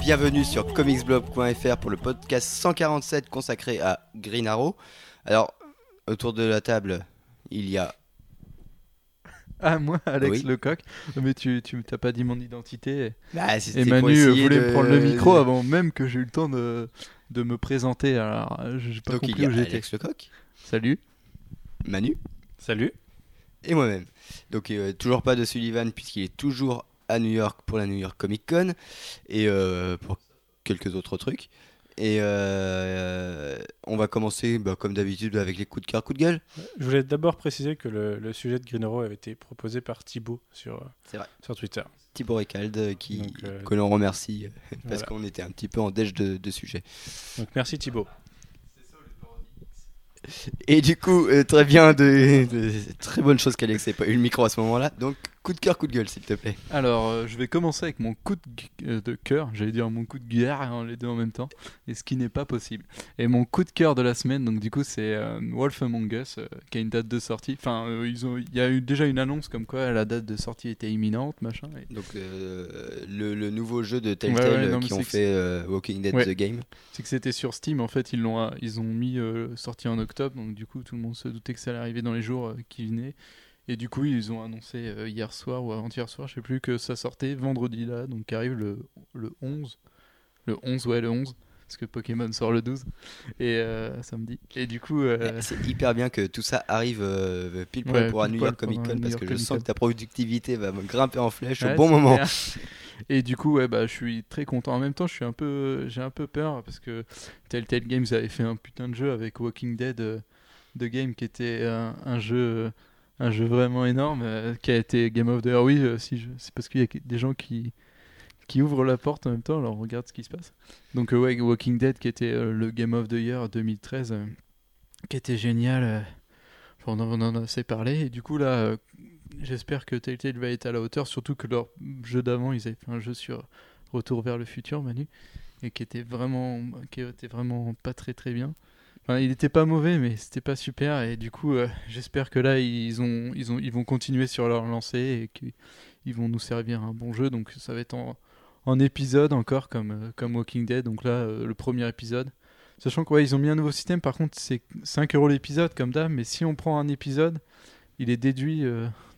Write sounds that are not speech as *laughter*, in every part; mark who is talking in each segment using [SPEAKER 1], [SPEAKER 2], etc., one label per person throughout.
[SPEAKER 1] bienvenue sur comicsblog.fr pour le podcast 147 consacré à Green Arrow. Alors, autour de la table, il y a
[SPEAKER 2] Ah, moi, Alex
[SPEAKER 1] Oui.
[SPEAKER 2] Lecoq. Mais tu, tu t'as pas dit mon identité.
[SPEAKER 1] Bah,
[SPEAKER 2] Et Manu voulait
[SPEAKER 1] de-
[SPEAKER 2] me prendre le micro avant même que j'ai eu le temps de, de me présenter. Alors, euh, j'ai pas
[SPEAKER 1] Donc il
[SPEAKER 2] compris
[SPEAKER 1] y a
[SPEAKER 2] où j'étais.
[SPEAKER 1] Alex Lecoq,
[SPEAKER 2] Salut.
[SPEAKER 1] Manu
[SPEAKER 3] Salut.
[SPEAKER 1] et moi-même. Donc euh, toujours pas de Sullivan puisqu'il est toujours à New York pour la New York Comic Con et euh, pour quelques autres trucs. Et euh, on va commencer bah, comme d'habitude avec les coups de cœur, coups de gueule.
[SPEAKER 3] Je voulais d'abord préciser que le, le sujet de Green Arrow avait été proposé par Thibaut sur, euh, sur Twitter.
[SPEAKER 1] Thibaut Recalde qui,
[SPEAKER 3] Donc, euh,
[SPEAKER 1] que l'on remercie *laughs* parce
[SPEAKER 3] Voilà.
[SPEAKER 1] qu'on était un petit peu en déj de, de sujet.
[SPEAKER 3] Donc merci Thibaut.
[SPEAKER 1] Et du coup, euh, très bien, de, de- très bonne chose qu'Alex n'ait pas eu le micro à ce moment-là. Donc, coup de cœur, coup de gueule, s'il te plaît.
[SPEAKER 2] Alors, euh, je vais commencer avec mon coup de, euh, de cœur. J'allais dire mon coup de guerre, hein, les deux en même temps. Et ce qui n'est pas possible. Et mon coup de cœur de la semaine, donc du coup, c'est euh, Wolf Among Us, euh, qui a une date de sortie. Enfin, ils ont, il y a eu déjà une annonce comme quoi la date de sortie était imminente, machin. Et
[SPEAKER 1] Donc, le, le nouveau jeu de
[SPEAKER 2] Ouais,
[SPEAKER 1] Telltale
[SPEAKER 2] ouais, non,
[SPEAKER 1] euh,
[SPEAKER 2] mais
[SPEAKER 1] qui ont fait Walking Dead
[SPEAKER 2] Ouais.
[SPEAKER 1] The Game.
[SPEAKER 2] C'est que c'était sur Steam, en fait, ils l'ont, ils ont mis sorti en octobre, donc du coup, tout le monde se doutait que ça allait arriver dans les jours qui venaient. Et du coup, ils ont annoncé euh, hier soir ou avant-hier soir, je sais plus, que ça sortait vendredi là, donc qui arrive le, le 11. Le 11, ouais, le 11. Parce que Pokémon sort le 12. Et euh, samedi. Et du coup. euh,
[SPEAKER 1] C'est hyper bien que tout ça arrive euh, pile poil
[SPEAKER 2] Ouais,
[SPEAKER 1] pour un New York Comic Con parce que je sens que ta productivité va me grimper en flèche
[SPEAKER 2] ouais,
[SPEAKER 1] au bon moment.
[SPEAKER 2] clair. Et du coup, ouais, bah, je suis très content. En même temps, je suis un peu, j'ai un peu peur parce que Telltale Games avait fait un putain de jeu avec Walking Dead de Game qui était un, un jeu, un jeu vraiment énorme euh, qui a été Game of the Year. Oui, euh, si je- c'est parce qu'il y a des gens qui qui ouvrent la porte en même temps. Alors on regarde ce qui se passe. Donc euh, Walking Dead qui était le Game of the Year 2013, euh, qui était génial. on en, a assez parlé. Et du coup là. J'espère que Telltale va être à la hauteur, surtout que leur jeu d'avant, ils avaient fait un jeu sur Retour vers le futur, Manu, et qui était vraiment, qui était vraiment pas très très bien. Il était pas mauvais, mais c'était pas super. Et du coup, euh, j'espère que là, ils ont, ils ont, ils vont continuer sur leur lancée et qu'ils vont nous servir un bon jeu. Donc ça va être en, épisode encore, comme, euh, comme Walking Dead. Donc là, euh, le premier épisode. Sachant ouais, ils ont mis un nouveau système. Par contre, c'est 5 euros l'épisode comme d'hab. Mais si on prend un épisode, il est déduit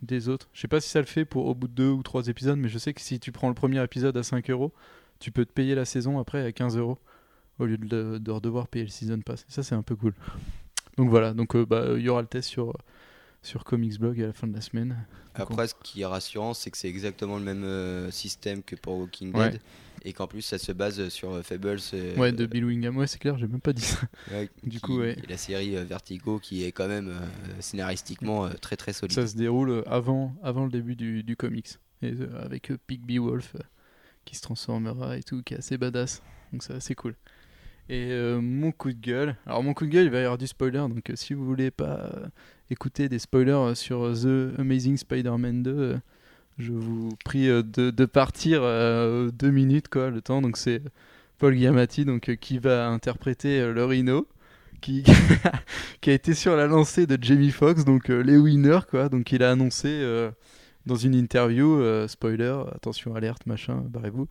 [SPEAKER 2] des autres. Je sais pas si ça le fait pour au bout de deux ou trois épisodes, mais je sais que si tu prends le premier épisode à 5 euros, tu peux te payer la saison après à 15 euros au lieu de, de devoir payer le season pass. Ça, c'est un peu cool. Donc voilà, donc euh, bah, il y aura le test sur, sur Comics Blog à la fin de la semaine.
[SPEAKER 1] Après, ce qui est rassurant, c'est que c'est exactement le même euh, système que pour Walking
[SPEAKER 2] Ouais.
[SPEAKER 1] Dead et qu'en plus ça se base sur euh, Fables. euh,
[SPEAKER 2] Ouais, de Bill Wingham, ouais, c'est clair, j'ai même pas dit ça. *laughs*
[SPEAKER 1] ouais,
[SPEAKER 2] Du
[SPEAKER 1] qui-
[SPEAKER 2] coup, ouais.
[SPEAKER 1] et la série Vertigo qui est quand même scénaristiquement très très solide.
[SPEAKER 2] Ça se déroule avant, avant le début du, du comics. Et, avec Pigby Wolf qui se transformera et tout, qui est assez badass. Donc c'est assez cool. Et euh, mon coup de gueule. Alors mon coup de gueule, il va y avoir du spoiler. Donc euh, si vous voulez pas euh, écouter des spoilers sur The Amazing Spider-Man 2, euh, je vous prie de, partir deux minutes quoi, le temps. Donc c'est Paul Giamatti donc, qui va interpréter le Rhino. Qui, *laughs* qui a été sur la lancée de Jamie Foxx, donc les winners quoi. Donc il a annoncé dans une interview, spoiler, attention alerte, machin, barrez-vous,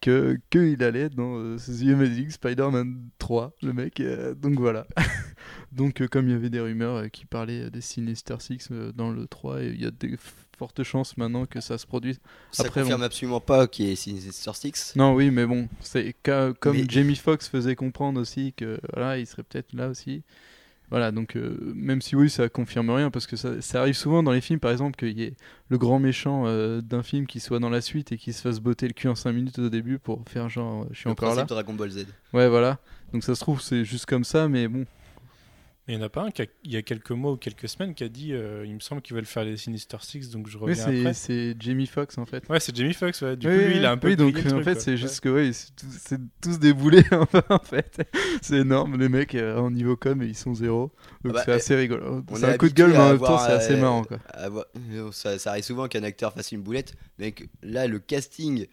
[SPEAKER 2] que qu'il allait dans euh, The Amazing Spider-Man 3, le mec. euh, donc voilà. *laughs* donc euh, comme il y avait des rumeurs euh, qui parlaient des Sinister Six dans le 3, et il y a des fortes chances maintenant que ça se produise.
[SPEAKER 1] Ça
[SPEAKER 2] Après,
[SPEAKER 1] confirme absolument pas qu'il y ait Sinister Six.
[SPEAKER 2] Non, oui, mais bon, c'est comme
[SPEAKER 1] Mais-
[SPEAKER 2] Jamie Foxx faisait comprendre aussi que voilà, il serait peut-être là aussi. Voilà, donc euh, même si oui, ça confirme rien parce que ça, ça arrive souvent dans les films, par exemple, qu'il y ait le grand méchant euh, d'un film qui soit dans la suite et qui se fasse botter le cul en 5 minutes au début pour faire genre euh, je suis
[SPEAKER 1] Le
[SPEAKER 2] encore là.
[SPEAKER 1] Dragon Ball Z.
[SPEAKER 2] Ouais, voilà. Donc ça se trouve, c'est juste comme ça, mais bon.
[SPEAKER 3] Mais il n'y en a pas un qui a- il y a quelques mois ou quelques semaines qui a dit euh, il me semble qu'ils veulent faire les Sinister Six donc je
[SPEAKER 2] Oui,
[SPEAKER 3] reviens
[SPEAKER 2] c'est
[SPEAKER 3] après.
[SPEAKER 2] c'est Jamie Foxx en fait.
[SPEAKER 3] Ouais, c'est Jamie Foxx, ouais. Du
[SPEAKER 2] Oui,
[SPEAKER 3] coup, lui,
[SPEAKER 2] oui,
[SPEAKER 3] il a un peu.
[SPEAKER 2] oui, donc en
[SPEAKER 3] truc,
[SPEAKER 2] fait, c'est
[SPEAKER 3] Ouais.
[SPEAKER 2] juste que ouais, c'est tous déboulés *laughs* en fait. C'est énorme, les mecs euh, en niveau com ils sont zéro. Donc
[SPEAKER 1] Ah bah,
[SPEAKER 2] c'est assez rigolo.
[SPEAKER 1] on
[SPEAKER 2] C'est
[SPEAKER 1] est
[SPEAKER 2] un coup de gueule, mais en même temps, c'est assez
[SPEAKER 1] euh,
[SPEAKER 2] marrant quoi.
[SPEAKER 1] avoir- euh, Ça, ça arrive souvent qu'un acteur fasse une boulette, mais que là, le casting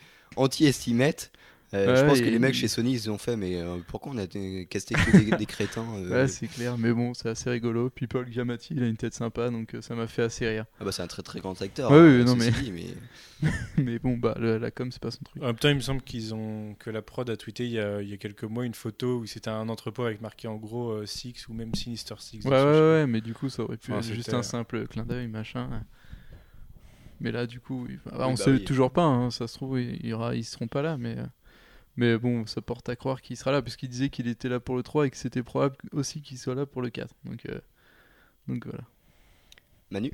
[SPEAKER 1] mette. Euh,
[SPEAKER 2] Ouais,
[SPEAKER 1] je pense
[SPEAKER 2] et
[SPEAKER 1] que les mecs chez Sony ils ont fait, mais euh, pourquoi on a casté que des, des crétins euh,
[SPEAKER 2] Ouais, c'est clair, mais bon, c'est assez rigolo. Puis Paul Giamatti, il a une tête sympa, donc euh, ça m'a fait assez rire.
[SPEAKER 1] Ah bah c'est un très très grand acteur.
[SPEAKER 2] Ouais,
[SPEAKER 1] hein,
[SPEAKER 2] oui, non, mais-
[SPEAKER 1] dit, mais... *laughs*
[SPEAKER 2] mais bon, bah, le- la com, c'est pas son truc.
[SPEAKER 3] En même temps, il me semble qu'ils ont que la prod a tweeté il y a, il y a quelques mois une photo où c'était un entrepôt avec marqué en gros euh, Six ou même Sinister Six.
[SPEAKER 2] Ouais, ouais, ouais, mais du coup, ça aurait pu
[SPEAKER 3] Enfin,
[SPEAKER 2] être juste un simple clin d'œil, machin. Mais là, du coup, il- bah,
[SPEAKER 1] Oui,
[SPEAKER 2] on
[SPEAKER 1] bah
[SPEAKER 2] sait
[SPEAKER 1] oui.
[SPEAKER 2] toujours pas, hein, ça se trouve, il y aura, ils seront pas là, mais, euh, mais bon, ça porte à croire qu'il sera là, puisqu'il disait qu'il était là pour le 3 et que c'était probable aussi qu'il soit là pour le 4. Donc, euh, donc voilà.
[SPEAKER 1] Manu?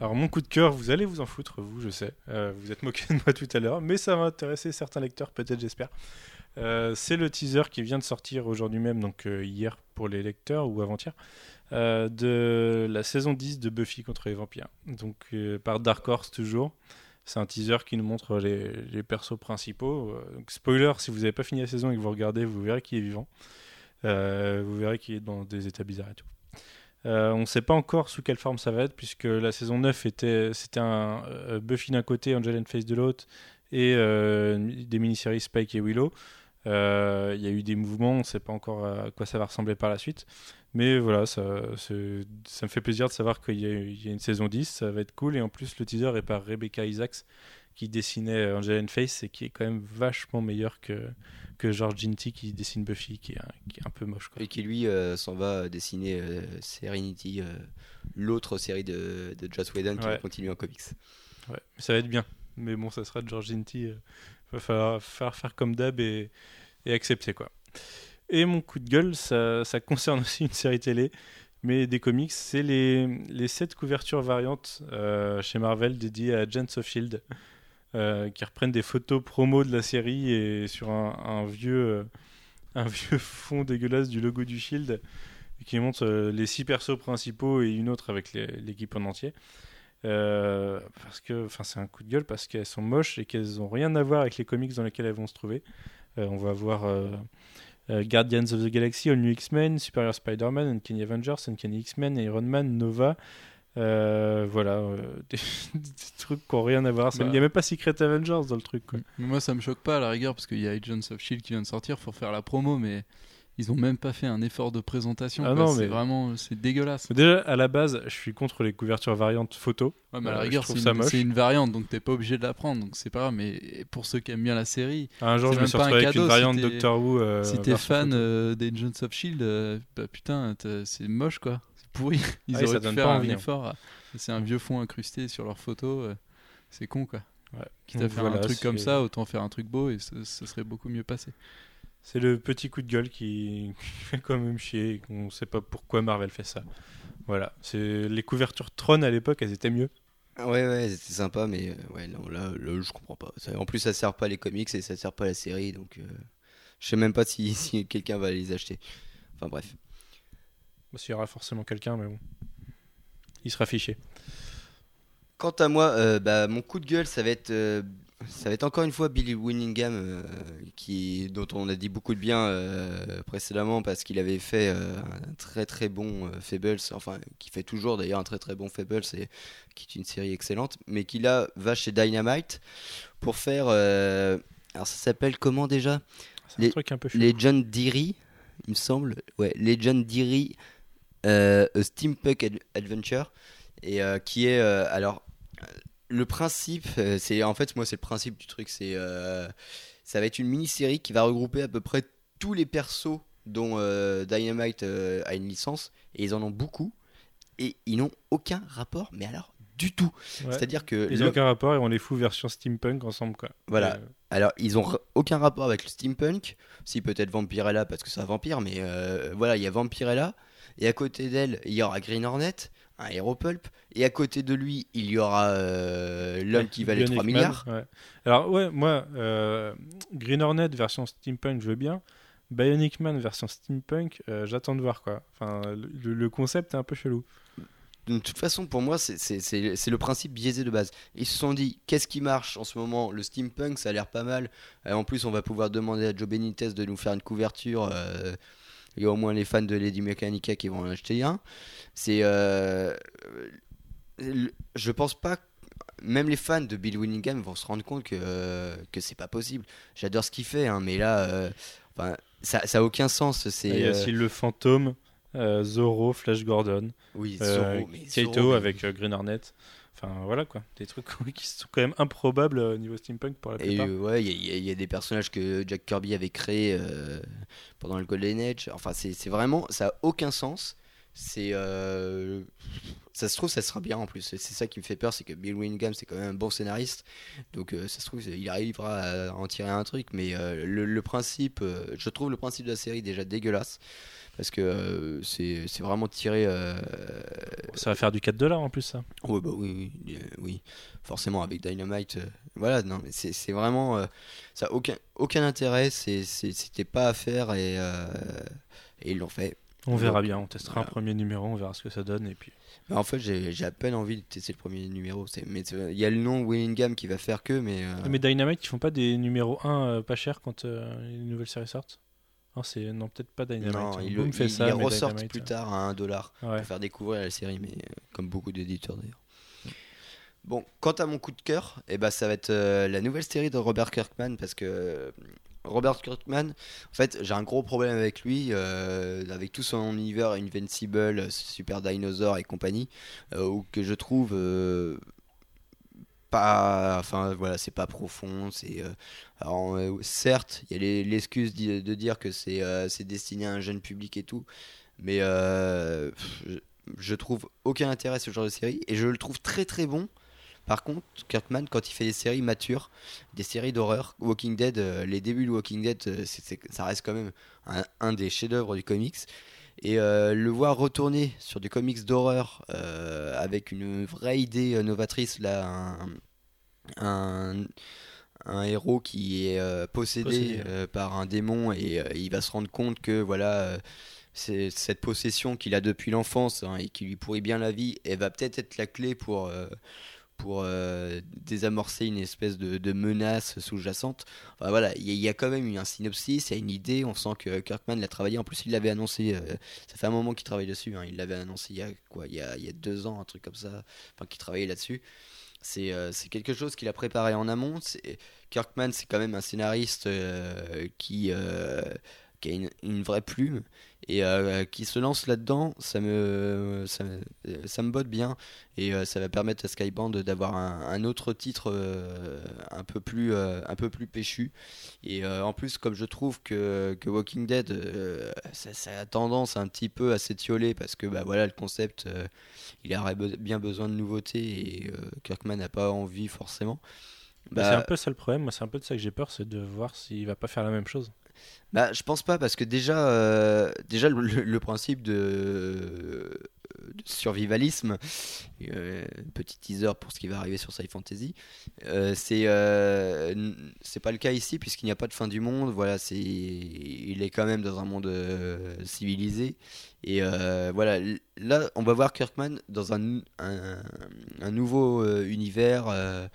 [SPEAKER 3] Alors mon coup de cœur, vous allez vous en foutre, vous, je sais. Euh, vous êtes moqué *laughs* de moi tout à l'heure, mais ça va intéresser certains lecteurs, peut-être, j'espère. Euh, c'est le teaser qui vient de sortir aujourd'hui même, donc euh, hier pour les lecteurs ou avant-hier, euh, de la saison 10 de Buffy contre les vampires. Donc euh, par Dark Horse toujours. C'est un teaser qui nous montre les, les persos principaux. Euh, spoiler, si vous n'avez pas fini la saison et que vous regardez, vous verrez qu'il est vivant. Euh, vous verrez qu'il est dans des états bizarres et tout. Euh, on ne sait pas encore sous quelle forme ça va être, puisque la saison 9 était, c'était un Buffy d'un côté, Angel and Face de l'autre, et des mini-séries Spike et Willow. Euh, Il y a eu des mouvements, on ne sait pas encore à quoi ça va ressembler par la suite. Mais voilà, ça, me fait plaisir de savoir qu'il y, a- il y a une saison 10, ça va être cool. Et en plus, le teaser est par Rebecca Isaacs, qui dessinait Angel and Face, et qui est quand même vachement meilleur que, que George Ginty qui dessine Buffy, qui est un, qui est un peu moche. Quoi.
[SPEAKER 1] Et qui lui euh, s'en va dessiner euh, Serenity, euh, l'autre série de, de Joss Whedon qui
[SPEAKER 3] Ouais.
[SPEAKER 1] va continuer en comics.
[SPEAKER 3] Ouais, mais ça va être bien. Mais bon, ça sera George Ginty. euh, va falloir faire, comme d'hab et, accepter quoi. Et mon coup de gueule, ça, concerne *laughs* aussi une série télé, mais des comics. C'est les, les 7 couvertures variantes euh, chez Marvel dédiées à Agents of Shield, euh, qui reprennent des photos promo de la série et sur un, vieux, un vieux fond dégueulasse du logo du Shield, qui montre les 6 persos principaux et une autre avec l'équipe en entier. Euh, parce que enfin c'est un coup de gueule parce qu'elles sont moches et qu'elles ont rien à voir avec les comics dans lesquels elles vont se trouver. Euh, on va voir euh, euh, Guardians of the Galaxy, All New X-Men, Superior Spider-Man, Uncanny Avengers, Uncanny X-Men, Iron Man, Nova. Euh, voilà, euh, *laughs* des, des trucs qui n'ont rien à voir. Ça- Il
[SPEAKER 2] Bah.
[SPEAKER 3] n'y a même pas Secret Avengers dans le truc. Quoi.
[SPEAKER 2] Mais moi, ça me choque pas à la rigueur parce qu'il y a Agents of Shield qui vient de sortir, faut faire la promo, mais ils ont même pas fait un effort de présentation.
[SPEAKER 3] Ah
[SPEAKER 2] c'est
[SPEAKER 3] mais-
[SPEAKER 2] vraiment, c'est dégueulasse.
[SPEAKER 3] Mais déjà, à la base, je suis contre les couvertures variantes photo.
[SPEAKER 2] Ouais, mais à la
[SPEAKER 3] Euh,
[SPEAKER 2] rigueur, c'est une, variante, donc t'es pas obligé de la prendre, donc c'est pas grave. Mais pour ceux qui aiment bien la série,
[SPEAKER 3] Un jour, je me suis
[SPEAKER 2] un
[SPEAKER 3] retrouvé avec
[SPEAKER 2] cadeau
[SPEAKER 3] une
[SPEAKER 2] si
[SPEAKER 3] variante
[SPEAKER 2] t'es-
[SPEAKER 3] Doctor Who. euh,
[SPEAKER 2] si t'es fan euh, des Agents of Shield, euh, bah putain, c'est moche quoi. C'est pourri. *laughs* Ils
[SPEAKER 3] Ah oui, ça
[SPEAKER 2] auraient dû faire un
[SPEAKER 3] hein.
[SPEAKER 2] effort. à- C'est un vieux fond incrusté sur leurs photos. euh, C'est con quoi.
[SPEAKER 3] Ouais.
[SPEAKER 2] Quitte à faire un
[SPEAKER 3] voilà,
[SPEAKER 2] truc comme ça, autant faire un truc beau et ce, ce serait beaucoup mieux passé.
[SPEAKER 3] C'est le petit coup de gueule qui, *laughs* qui fait quand même chier et qu'on ne sait pas pourquoi Marvel fait ça. Voilà, c'est les couvertures Tron à l'époque, elles étaient mieux.
[SPEAKER 1] Ouais, ouais, c'était sympa, mais euh, ouais, non, là, là, je comprends pas. Ça- en plus, ça sert pas les comics et ça sert pas la série, donc euh, je sais même pas si, *laughs* si quelqu'un va les acheter. Enfin bref.
[SPEAKER 3] Bon, Il y aura forcément quelqu'un, mais bon, il sera fiché.
[SPEAKER 1] Quant à moi, euh, bah, mon coup de gueule, ça va être, euh, ça va être encore une fois Billy Winningham, euh, qui, dont on a dit beaucoup de bien euh, précédemment parce qu'il avait fait euh, un très très bon Fables, enfin qui fait toujours d'ailleurs un très très bon Fables, et qui est une série excellente, mais qui là va chez Dynamite pour faire, alors ça s'appelle comment déjà?
[SPEAKER 3] C'est
[SPEAKER 1] Les-
[SPEAKER 3] un truc un peu chelou.
[SPEAKER 1] Legend Deary, il me semble. Ouais, Legend Deary, euh, a Steampunk Ad- Adventure, et qui est alors le principe, euh, c'est en fait moi c'est le principe du truc, c'est euh, ça va être une mini-série qui va regrouper à peu près tous les persos dont euh, Dynamite euh, a une licence, et ils en ont beaucoup, et ils n'ont aucun rapport, mais alors du tout.
[SPEAKER 3] Ouais.
[SPEAKER 1] C'est-à-dire que
[SPEAKER 3] Ils
[SPEAKER 1] le-
[SPEAKER 3] n'ont aucun rapport et on les fout version steampunk ensemble. Quoi.
[SPEAKER 1] Voilà. Alors, ils ont aucun rapport avec le steampunk. Si, peut-être Vampirella, parce que c'est un vampire, mais voilà, il y a Vampirella. Et à côté d'elle, il y aura Green Hornet, un Hero Pulp. Et à côté de lui, il y aura euh, l'homme qui valait
[SPEAKER 3] Bionic
[SPEAKER 1] 3
[SPEAKER 3] Man,
[SPEAKER 1] milliards.
[SPEAKER 3] ouais. Alors, ouais, moi, euh, Green Hornet version steampunk, je veux bien. Bionic Man version steampunk, euh, j'attends de voir quoi. Enfin, le, le concept est un peu chelou.
[SPEAKER 1] De toute façon, pour moi, c'est- le principe biaisé de base. Ils se sont dit, qu'est-ce qui marche en ce moment? Le steampunk, ça a l'air pas mal. Euh, en plus, on va pouvoir demander à Joe Benitez de nous faire une couverture. Euh, il y a au moins les fans de Lady Mechanica qui vont en acheter un. C'est. euh, je pense pas. même les fans de Bill Winningham vont se rendre compte que, que c'est pas possible. J'adore ce qu'il fait, hein, mais là, euh, enfin, ça, ça a aucun sens. C'est
[SPEAKER 3] Il y a
[SPEAKER 1] euh,
[SPEAKER 3] aussi le fantôme, euh, Zorro, Flash Gordon,
[SPEAKER 1] oui,
[SPEAKER 3] euh,
[SPEAKER 1] Zorro, mais mais-
[SPEAKER 3] avec euh, Green Hornet. Enfin voilà quoi, des trucs *laughs* qui sont quand même improbables euh, au niveau steampunk pour la
[SPEAKER 1] Et
[SPEAKER 3] plupart.
[SPEAKER 1] euh, ouais, il y, a- y des personnages que Jack Kirby avait créés euh, pendant le Golden Age. Enfin, c'est vraiment, ça a aucun sens. C'est, euh, ça se trouve, ça sera bien en plus. C'est ça qui me fait peur, c'est que Bill Winningham, c'est quand même un bon scénariste. Donc, euh, ça se trouve, il arrivera à en tirer un truc. Mais le, le principe, je trouve le principe de la série déjà dégueulasse parce que euh, c'est c'est vraiment tiré. euh,
[SPEAKER 3] Ça va faire du 4 dollars en plus ça.
[SPEAKER 1] Ouais, bah oui, oui, euh, oui, forcément avec Dynamite. euh, voilà, non, mais c'est c'est vraiment. ça a aucun, aucun intérêt, c'est- c'était pas à faire et, et ils l'ont fait.
[SPEAKER 3] On verra
[SPEAKER 1] Donc,
[SPEAKER 3] bien, on testera
[SPEAKER 1] voilà.
[SPEAKER 3] un premier numéro, on verra ce que ça donne et puis.
[SPEAKER 1] Mais en fait, j'ai j'ai à peine envie de tester le premier numéro. c'est- Mais il y a le nom Willingham qui va faire que, mais.
[SPEAKER 3] Mais Dynamite, ils font pas des numéros 1 euh, pas chers quand une nouvelle série sortent? Non, c'est non peut-être pas Dynamite.
[SPEAKER 1] non,
[SPEAKER 3] hein.
[SPEAKER 1] le-
[SPEAKER 3] fait ça, mais
[SPEAKER 1] ressortent
[SPEAKER 3] Dynamite,
[SPEAKER 1] plus
[SPEAKER 3] euh,
[SPEAKER 1] tard à 1 dollar
[SPEAKER 3] Ouais.
[SPEAKER 1] pour faire découvrir la série, mais euh, comme beaucoup d'éditeurs d'ailleurs. Bon, quant à mon coup de cœur, eh ben, ça va être euh, la nouvelle série de Robert Kirkman parce que euh, Robert Kirkman, en fait, j'ai un gros problème avec lui, euh, avec tout son univers Invincible, Super Dinosaur et compagnie, euh, où que je trouve pas, enfin voilà, c'est pas profond, c'est, euh, euh, certes, il y a l'excuse de dire que c'est, euh, destiné à un jeune public et tout, mais euh, je, je trouve aucun intérêt à ce genre de série et je le trouve très très bon. Par contre, Kirkman, quand il fait des séries matures, des séries d'horreur, Walking Dead, euh, les débuts de Walking Dead, ça reste quand même un, un des chefs-d'œuvre du comics. Et euh, le voir retourner sur du comics d'horreur euh, avec une vraie idée euh, novatrice, là, un, un, un héros qui est euh, possédé,
[SPEAKER 3] Possédé.
[SPEAKER 1] euh, par un démon et euh, il va se rendre compte que voilà. c'est cette possession qu'il a depuis l'enfance hein, et qui lui pourrit bien la vie, elle va peut-être être la clé pour, pour euh, désamorcer une espèce de, menace sous-jacente. Enfin, voilà, il y, a- quand même eu un synopsis, il y a une idée, on sent que Kirkman l'a travaillé. En plus, il l'avait annoncé, euh, ça fait un moment qu'il travaille dessus, hein, il l'avait annoncé il y a quoi, il y a, deux ans, un truc comme ça, enfin, qu'il travaillait là-dessus. C'est euh, quelque chose qu'il a préparé en amont. Kirkman, c'est quand même un scénariste qui, a une vraie plume et euh, qui se lance là-dedans. Ça me, ça, me, ça me botte bien et euh, ça va permettre à Skyband d'avoir un, un autre titre euh, un, peu plus, un peu plus péchu. Et en plus, comme je trouve que, que Walking Dead, ça, ça a tendance un petit peu à s'étioler parce que bah, voilà, le concept, il aurait be- bien besoin de nouveautés et Kirkman n'a pas envie forcément.
[SPEAKER 3] Bah,
[SPEAKER 1] Bah,
[SPEAKER 3] c'est un peu ça le problème, moi c'est un peu de ça que j'ai peur, c'est de voir s'il va pas faire la même chose.
[SPEAKER 1] Bah, je pense pas parce que déjà, euh, déjà le, principe de, survivalisme, euh, petit teaser pour ce qui va arriver sur Sci Fantasy, euh, c'est euh, c'est pas le cas ici puisqu'il n'y a pas de fin du monde. Voilà, c'est il est quand même dans un monde civilisé et voilà. Là, on va voir Kirkman dans un, un, nouveau euh, univers, euh,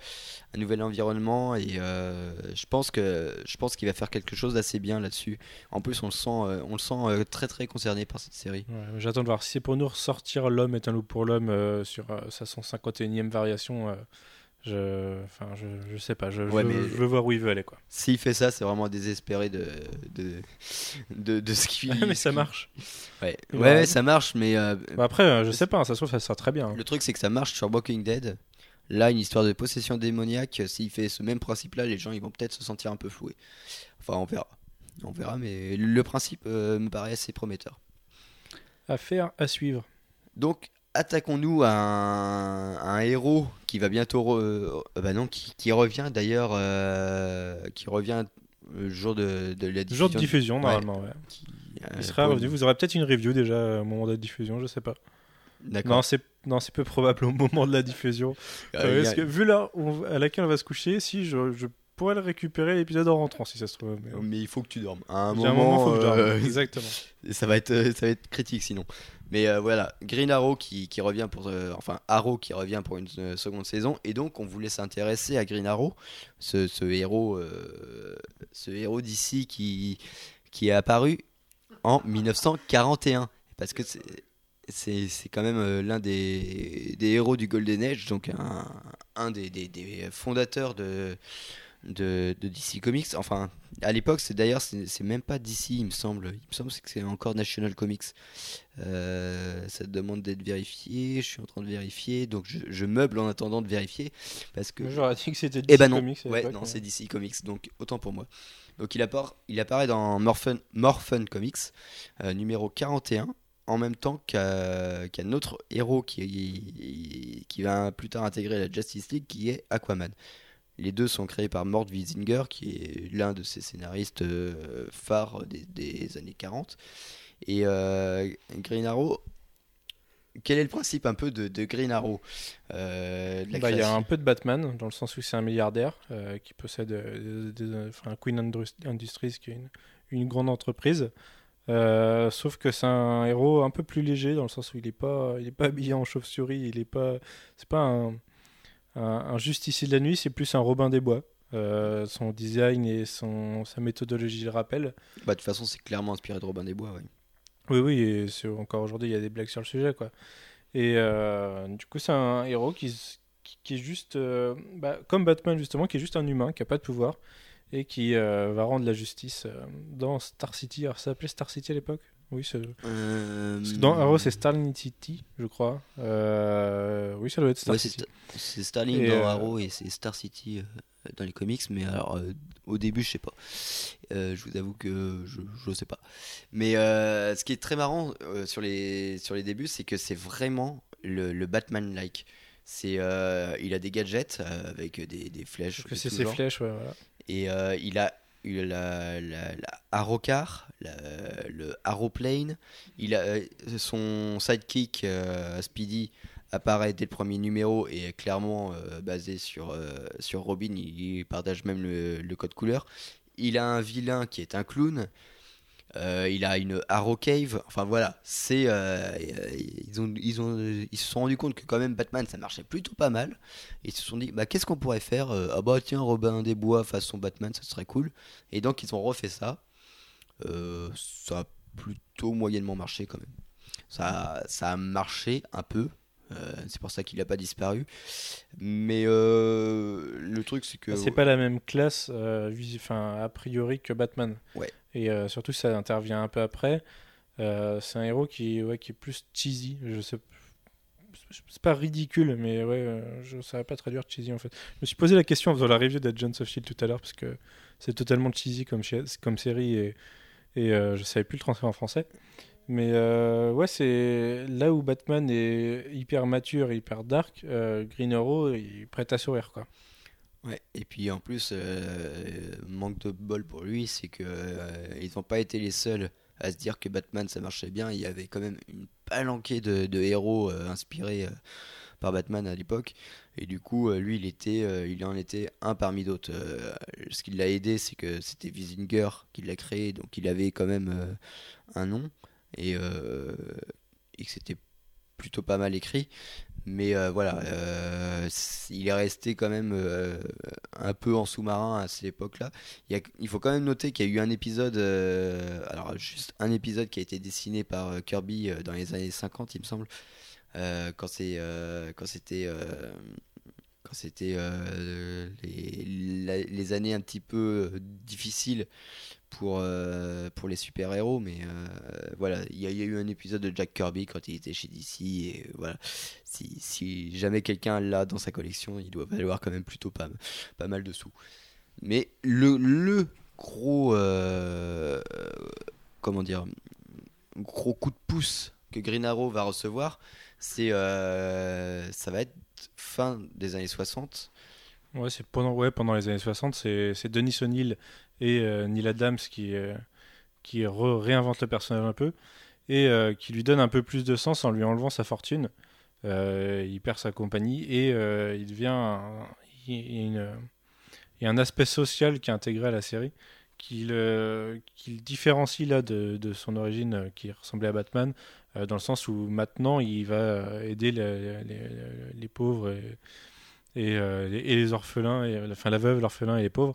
[SPEAKER 1] un nouvel environnement et euh, je pense qu'il va faire quelque chose d'assez bien là-dessus. En plus, on le sent, on le sent très très concerné par cette série.
[SPEAKER 3] J'attends de voir si c'est pour nous ressortir L'homme est un loup pour l'homme sur sa 151e variation. Je, enfin, je, je sais pas, je,
[SPEAKER 1] Ouais,
[SPEAKER 3] je,
[SPEAKER 1] mais-
[SPEAKER 3] je veux voir où il veut aller quoi.
[SPEAKER 1] S'il fait ça, c'est vraiment désespéré de de, de, de ce *laughs* qu'il.
[SPEAKER 3] mais
[SPEAKER 1] ce
[SPEAKER 3] ça marche.
[SPEAKER 1] Ouais, ça marche, mais euh,
[SPEAKER 3] Bah après, euh, je sais pas, hein, ça se trouve ça sera très bien. hein.
[SPEAKER 1] le truc c'est que ça marche sur Walking Dead. Là, une histoire de possession démoniaque, s'il fait ce même principe-là, les gens ils vont peut-être se sentir un peu floués. Enfin, on verra. On verra, mais le principe euh, me paraît assez prometteur.
[SPEAKER 3] À faire, à suivre.
[SPEAKER 1] Donc, attaquons-nous à un, un héros qui va bientôt. re- euh, bah non, qui, qui revient d'ailleurs. euh, qui revient le jour de, de la diffusion.
[SPEAKER 3] Jour de diffusion normalement. ouais.
[SPEAKER 1] qui,
[SPEAKER 3] Il
[SPEAKER 1] euh,
[SPEAKER 3] sera revenu. Vous aurez peut-être une review déjà euh, au moment de la diffusion, je sais pas.
[SPEAKER 1] D'accord.
[SPEAKER 3] Non, c'est non, c'est peu probable au moment de la diffusion.
[SPEAKER 1] Euh, *laughs*
[SPEAKER 3] Euh,
[SPEAKER 1] il y a-
[SPEAKER 3] parce que vu l'heure à laquelle on va se coucher, si je, je pourrais le récupérer l'épisode en rentrant si ça se trouve. Mais,
[SPEAKER 1] Mais il faut que tu dormes. À un moment,
[SPEAKER 3] moment, faut que je dorme.
[SPEAKER 1] euh, *laughs*
[SPEAKER 3] Exactement.
[SPEAKER 1] ça va être euh, ça va être critique sinon. Mais euh, voilà, Green Arrow qui, revient pour euh, enfin Arrow qui revient pour une euh, seconde saison. Et donc on voulait s'intéresser à Green Arrow, ce, héros ce héros d'ici qui qui est apparu en 1941 parce que c'est c'est quand même l'un des, des héros du Golden Age, donc un, un des, des- des fondateurs de, de, de DC Comics. Enfin, à l'époque, c'est d'ailleurs, c'est même pas DC, il me semble. Il me semble que c'est encore National Comics. Euh, ça demande d'être vérifié. Je suis en train de vérifier, donc je, je meuble en attendant de vérifier parce que.
[SPEAKER 3] J'aurais dit que c'était DC
[SPEAKER 1] Eh ben non,
[SPEAKER 3] Comics
[SPEAKER 1] ouais, non, c'est DC Comics, donc autant pour moi. Donc il, apparaît, il apparaît dans Morphin, Morphin Comics, euh, numéro 41, en même temps qu'un autre héros qui, qui va plus tard intégrer la Justice League, qui est Aquaman. Les deux sont créés par Mort Wiesinger, qui est l'un de ses scénaristes euh, phares des, des années 40. Et euh, Green Arrow, quel est le principe un peu de, de Green Arrow Euh,
[SPEAKER 3] Bah, Il y a un peu de Batman, dans le sens où c'est un milliardaire euh, qui possède des- des- enfin, Queen Indus- Industries, qui est une, une grande entreprise. Euh, sauf que c'est un héros un peu plus léger, dans le sens où il n'est pas, il est pas habillé en chauve-souris, il est pas, c'est pas un, un, un justicier de la nuit, c'est plus un Robin des Bois. Euh, son design et son, sa méthodologie le rappellent.
[SPEAKER 1] Bah, de toute façon, c'est clairement inspiré de Robin des Bois. ouais.
[SPEAKER 3] Oui, oui, et c'est- encore aujourd'hui, il y a des blagues sur le sujet, quoi. Et euh, du coup, c'est un héros qui, qui, qui est juste, euh, bah, comme Batman, justement, qui est juste un humain, qui n'a pas de pouvoir, et qui va rendre la justice dans Star City. Alors, ça s'appelait Star City à l'époque? Oui, c'est-
[SPEAKER 1] Euh,
[SPEAKER 3] parce que dans Arrow, c'est Starling City, je crois. Euh, Oui, ça doit être Star
[SPEAKER 1] ouais,
[SPEAKER 3] City.
[SPEAKER 1] C'est Starling
[SPEAKER 3] Et,
[SPEAKER 1] dans
[SPEAKER 3] euh,
[SPEAKER 1] Arrow et c'est Star City euh, dans les comics, mais alors euh, au début, je sais pas. Je vous avoue que je, je sais pas. Mais ce qui est très marrant sur, les, sur les débuts, c'est que c'est vraiment le, le Batman-like. C'est, il a des gadgets avec des, des flèches.
[SPEAKER 3] Parce que
[SPEAKER 1] de
[SPEAKER 3] c'est ses flèches, ouais, voilà.
[SPEAKER 1] Et il a il a la, la, la Arrowcar, la- le Arrowplane. Il a euh, son sidekick euh, Speedy apparaît dès le premier numéro et est clairement euh, basé sur, sur Robin. Il, partage même le code couleur. Il a un vilain qui est un clown. Euh, il a une Arrow Cave. Enfin voilà, c'est euh, ils ont ils ont ils se sont rendus compte que quand même Batman ça marchait plutôt pas mal. Ils se sont dit bah qu'est-ce qu'on pourrait faire Euh, Ah bah tiens Robin des Bois façon Batman ça serait cool. Et donc ils ont refait ça. Euh, ça a plutôt moyennement marché quand même. Ça ça a marché un peu. C'est pour ça qu'il n'a pas disparu. Mais le truc c'est que
[SPEAKER 3] Bah, C'est pas la même classe, a priori, que Batman.
[SPEAKER 1] Ouais.
[SPEAKER 3] Et euh, surtout, ça intervient un peu après. Euh, c'est un héros qui, ouais, qui est plus cheesy. Je sais, c'est pas ridicule, mais ouais, euh, je savais pas traduire cheesy en fait. Je me suis posé la question en faisant la review d'Agents of Shield tout à l'heure parce que c'est totalement cheesy comme, série et, et euh, je savais plus le transfert en français. Mais ouais, c'est là où Batman est hyper mature, hyper dark. Green Arrow est prêt à sourire quoi.
[SPEAKER 1] Ouais, et puis en plus, euh, manque de bol pour lui, c'est que euh, ils n'ont pas été les seuls à se dire que Batman ça marchait bien. Il y avait quand même une palanquée de, héros euh, inspirés par Batman à l'époque. Et du coup, lui, il, était, il en était un parmi d'autres. Ce qui l'a aidé, c'est que c'était Wiesinger qui l'a créé, donc il avait quand même un nom. Et, et que c'était plutôt pas mal écrit. Mais euh, voilà, euh, il est resté quand même euh, un peu en sous-marin à cette époque-là. Il, faut quand même noter qu'il y a eu un épisode, alors juste un épisode qui a été dessiné par Kirby dans les années 50, il me semble, quand c'est quand c'était quand c'était les, années un petit peu difficiles pour, euh, pour les super-héros, mais euh, voilà, il y, a eu un épisode de Jack Kirby quand il était chez DC, et voilà, si, jamais quelqu'un l'a dans sa collection, il doit valoir quand même plutôt pas, pas mal de sous. Mais le, le gros, euh, euh, comment dire, gros coup de pouce que Green Arrow va recevoir, c'est euh, ça va être fin des années 60.
[SPEAKER 3] Ouais, c'est pendant, ouais, pendant les années 60, c'est c'est Denis O'Neill et euh, Neil Adams qui, euh, qui réinventent le personnage un peu et euh, qui lui donne un peu plus de sens en lui enlevant sa fortune. Il perd sa compagnie et il devient. un- une- a un aspect social qui est intégré à la série qui le, qui différencie là de, de son origine qui ressemblait à Batman, dans le sens où maintenant il va aider les, les- pauvres et, et, et les orphelins, et, enfin la veuve, l'orphelin et les pauvres,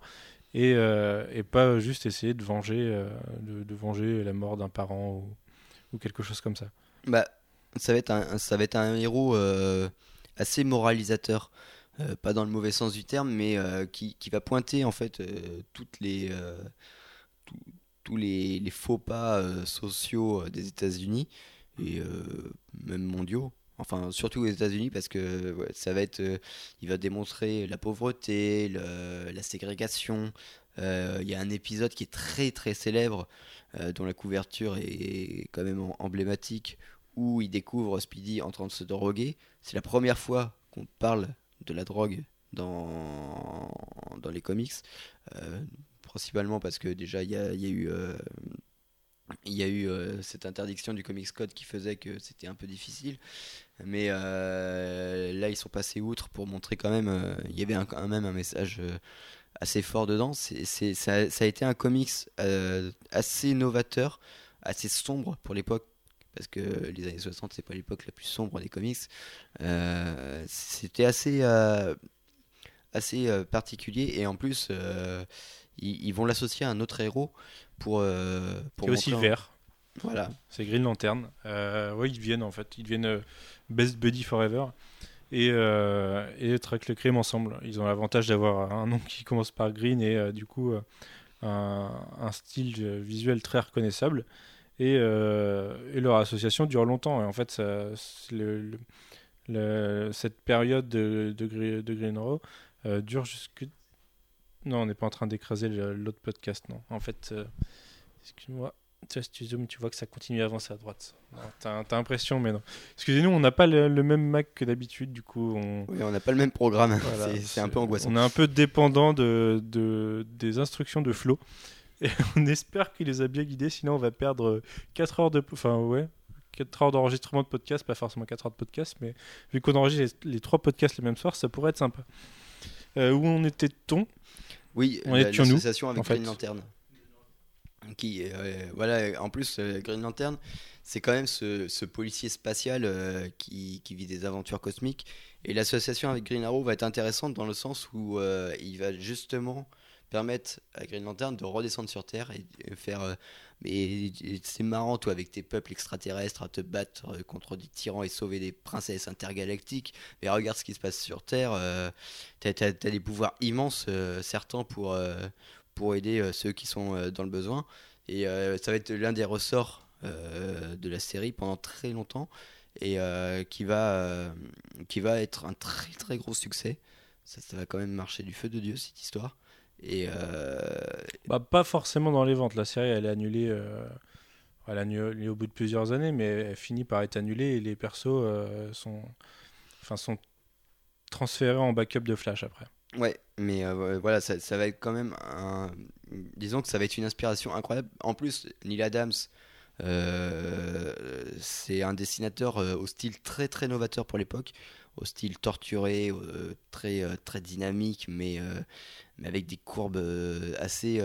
[SPEAKER 3] et, euh, et pas juste essayer de venger, euh, de, venger la mort d'un parent ou, quelque chose comme ça.
[SPEAKER 1] Bah, ça va être un, ça va être un héros euh, assez moralisateur. pas dans le mauvais sens du terme, mais qui, qui va pointer en fait euh, les, tous- les, faux pas sociaux des États-Unis et même mondiaux. Enfin, surtout aux États-Unis parce que ça va être, euh, il va démontrer la pauvreté, la ségrégation. Euh, Il y a un épisode qui est très très célèbre euh, dont la couverture est quand même em- emblématique où il découvre Speedy en train de se droguer. C'est la première fois qu'on parle de la drogue dans, les comics. Principalement parce que déjà il y a, eu, cette interdiction du Comics Code qui faisait que c'était un peu difficile. Mais euh, là ils sont passés outre pour montrer quand même, euh, il y avait un- quand même un message euh, assez fort dedans. C'est, c'est- ça, ça a été un comics euh, assez novateur, assez sombre pour l'époque. Parce que les années 60, c'est pas l'époque la plus sombre des comics. C'était assez, assez particulier et en plus ils, ils vont l'associer à un autre héros pour pour
[SPEAKER 3] Qui est aussi vert.
[SPEAKER 1] Voilà
[SPEAKER 3] C'est Green Lantern. Euh, ils deviennent en fait, ils deviennent euh, Best Buddy Forever et, euh, et Track le Crime ensemble. Ils ont l'avantage d'avoir un nom qui commence par Green et euh, du coup euh, un, style visuel très reconnaissable. Et, leur association dure longtemps. Et en fait, cette période de, de, Gre- de Green Arrow dure jusque. Non, on n'est pas en train d'écraser l'autre podcast, non. En fait, excuse-moi. Tu vois, si tu zoomes, tu vois que ça continue à avancer à droite. T'as l'impression, mais non. Excusez-nous, on n'a pas le, le même Mac que d'habitude, du coup, on,
[SPEAKER 1] oui, on n'a pas le même programme
[SPEAKER 3] voilà,
[SPEAKER 1] c'est, un peu angoissant
[SPEAKER 3] On est un peu dépendant de, de- des instructions de Flo. Et *laughs* on espère qu'il les a bien guidés, sinon on va perdre 4 heures de. Enfin, ouais. 4 heures d'enregistrement de podcast, pas forcément 4 heures de podcast, mais vu qu'on enregistre les, les trois podcasts le même soir, ça pourrait être sympa. Euh, où on était-on?
[SPEAKER 1] Oui,
[SPEAKER 3] On est
[SPEAKER 1] l'association avec
[SPEAKER 3] en fait?
[SPEAKER 1] Green Lantern. Qui, euh, voilà, en plus, euh, Green Lantern, c'est quand même ce, policier spatial euh, qui, vit des aventures cosmiques. Et l'association avec Green Arrow va être intéressante dans le sens où il va justement permettre à Green Lantern de redescendre sur Terre et faire. mais c'est marrant, toi, avec tes peuples extraterrestres, à te battre contre des tyrans et sauver des princesses intergalactiques. Mais regarde ce qui se passe sur Terre. t'as, t'as des pouvoirs immenses, certains pour, pour aider euh, ceux qui sont euh, dans le besoin. Et euh, ça va être l'un des ressorts de la série pendant très longtemps et qui, va, qui va être un très très gros succès. Ça, va quand même marcher du feu de Dieu cette histoire. Et
[SPEAKER 3] Bah, pas forcément dans les ventes. La série, elle est annulée, elle est annulée au bout de plusieurs années, mais elle finit par être annulée et les persos sont, sont transférés en backup de Flash après.
[SPEAKER 1] Ouais, mais euh, voilà, ça, va être quand même un... Disons que ça va être une inspiration incroyable. En plus, Neil Adams, euh, c'est un dessinateur euh, au style très très novateur pour l'époque, au style torturé, très très dynamique, mais, mais avec des courbes assez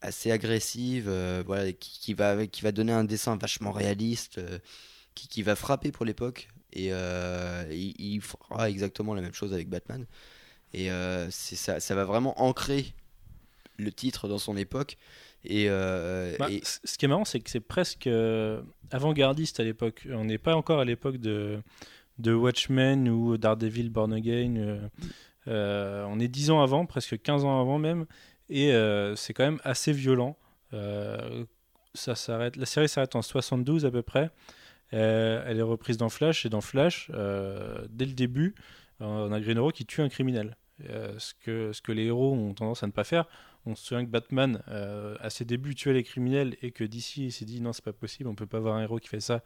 [SPEAKER 1] assez agressives, euh, voilà, qui, va qui va donner un dessin vachement réaliste, qui, qui va frapper pour l'époque. Et il fera exactement la même chose avec Batman. Et euh, ça, ça va vraiment ancrer le titre dans son époque. Et, euh,
[SPEAKER 3] Bah,
[SPEAKER 1] et-
[SPEAKER 3] Ce qui est marrant, c'est que c'est presque euh, avant-gardiste à l'époque. On n'est pas encore à l'époque de, de Watchmen ou Daredevil Born Again. euh, on est 10 ans avant, presque 15 ans avant même. Et c'est quand même assez violent. Ça s'arrête, la série s'arrête en 72 à peu près. Elle est reprise dans Flash. Et dans Flash, dès le début, on a Green Arrow qui tue un criminel. Euh, ce, que, ce que les héros ont tendance à ne pas faire. On se souvient que Batman, euh, à ses débuts, tuait les criminels et que d'ici, s'est dit non, c'est pas possible, on peut pas avoir un héros qui fait ça.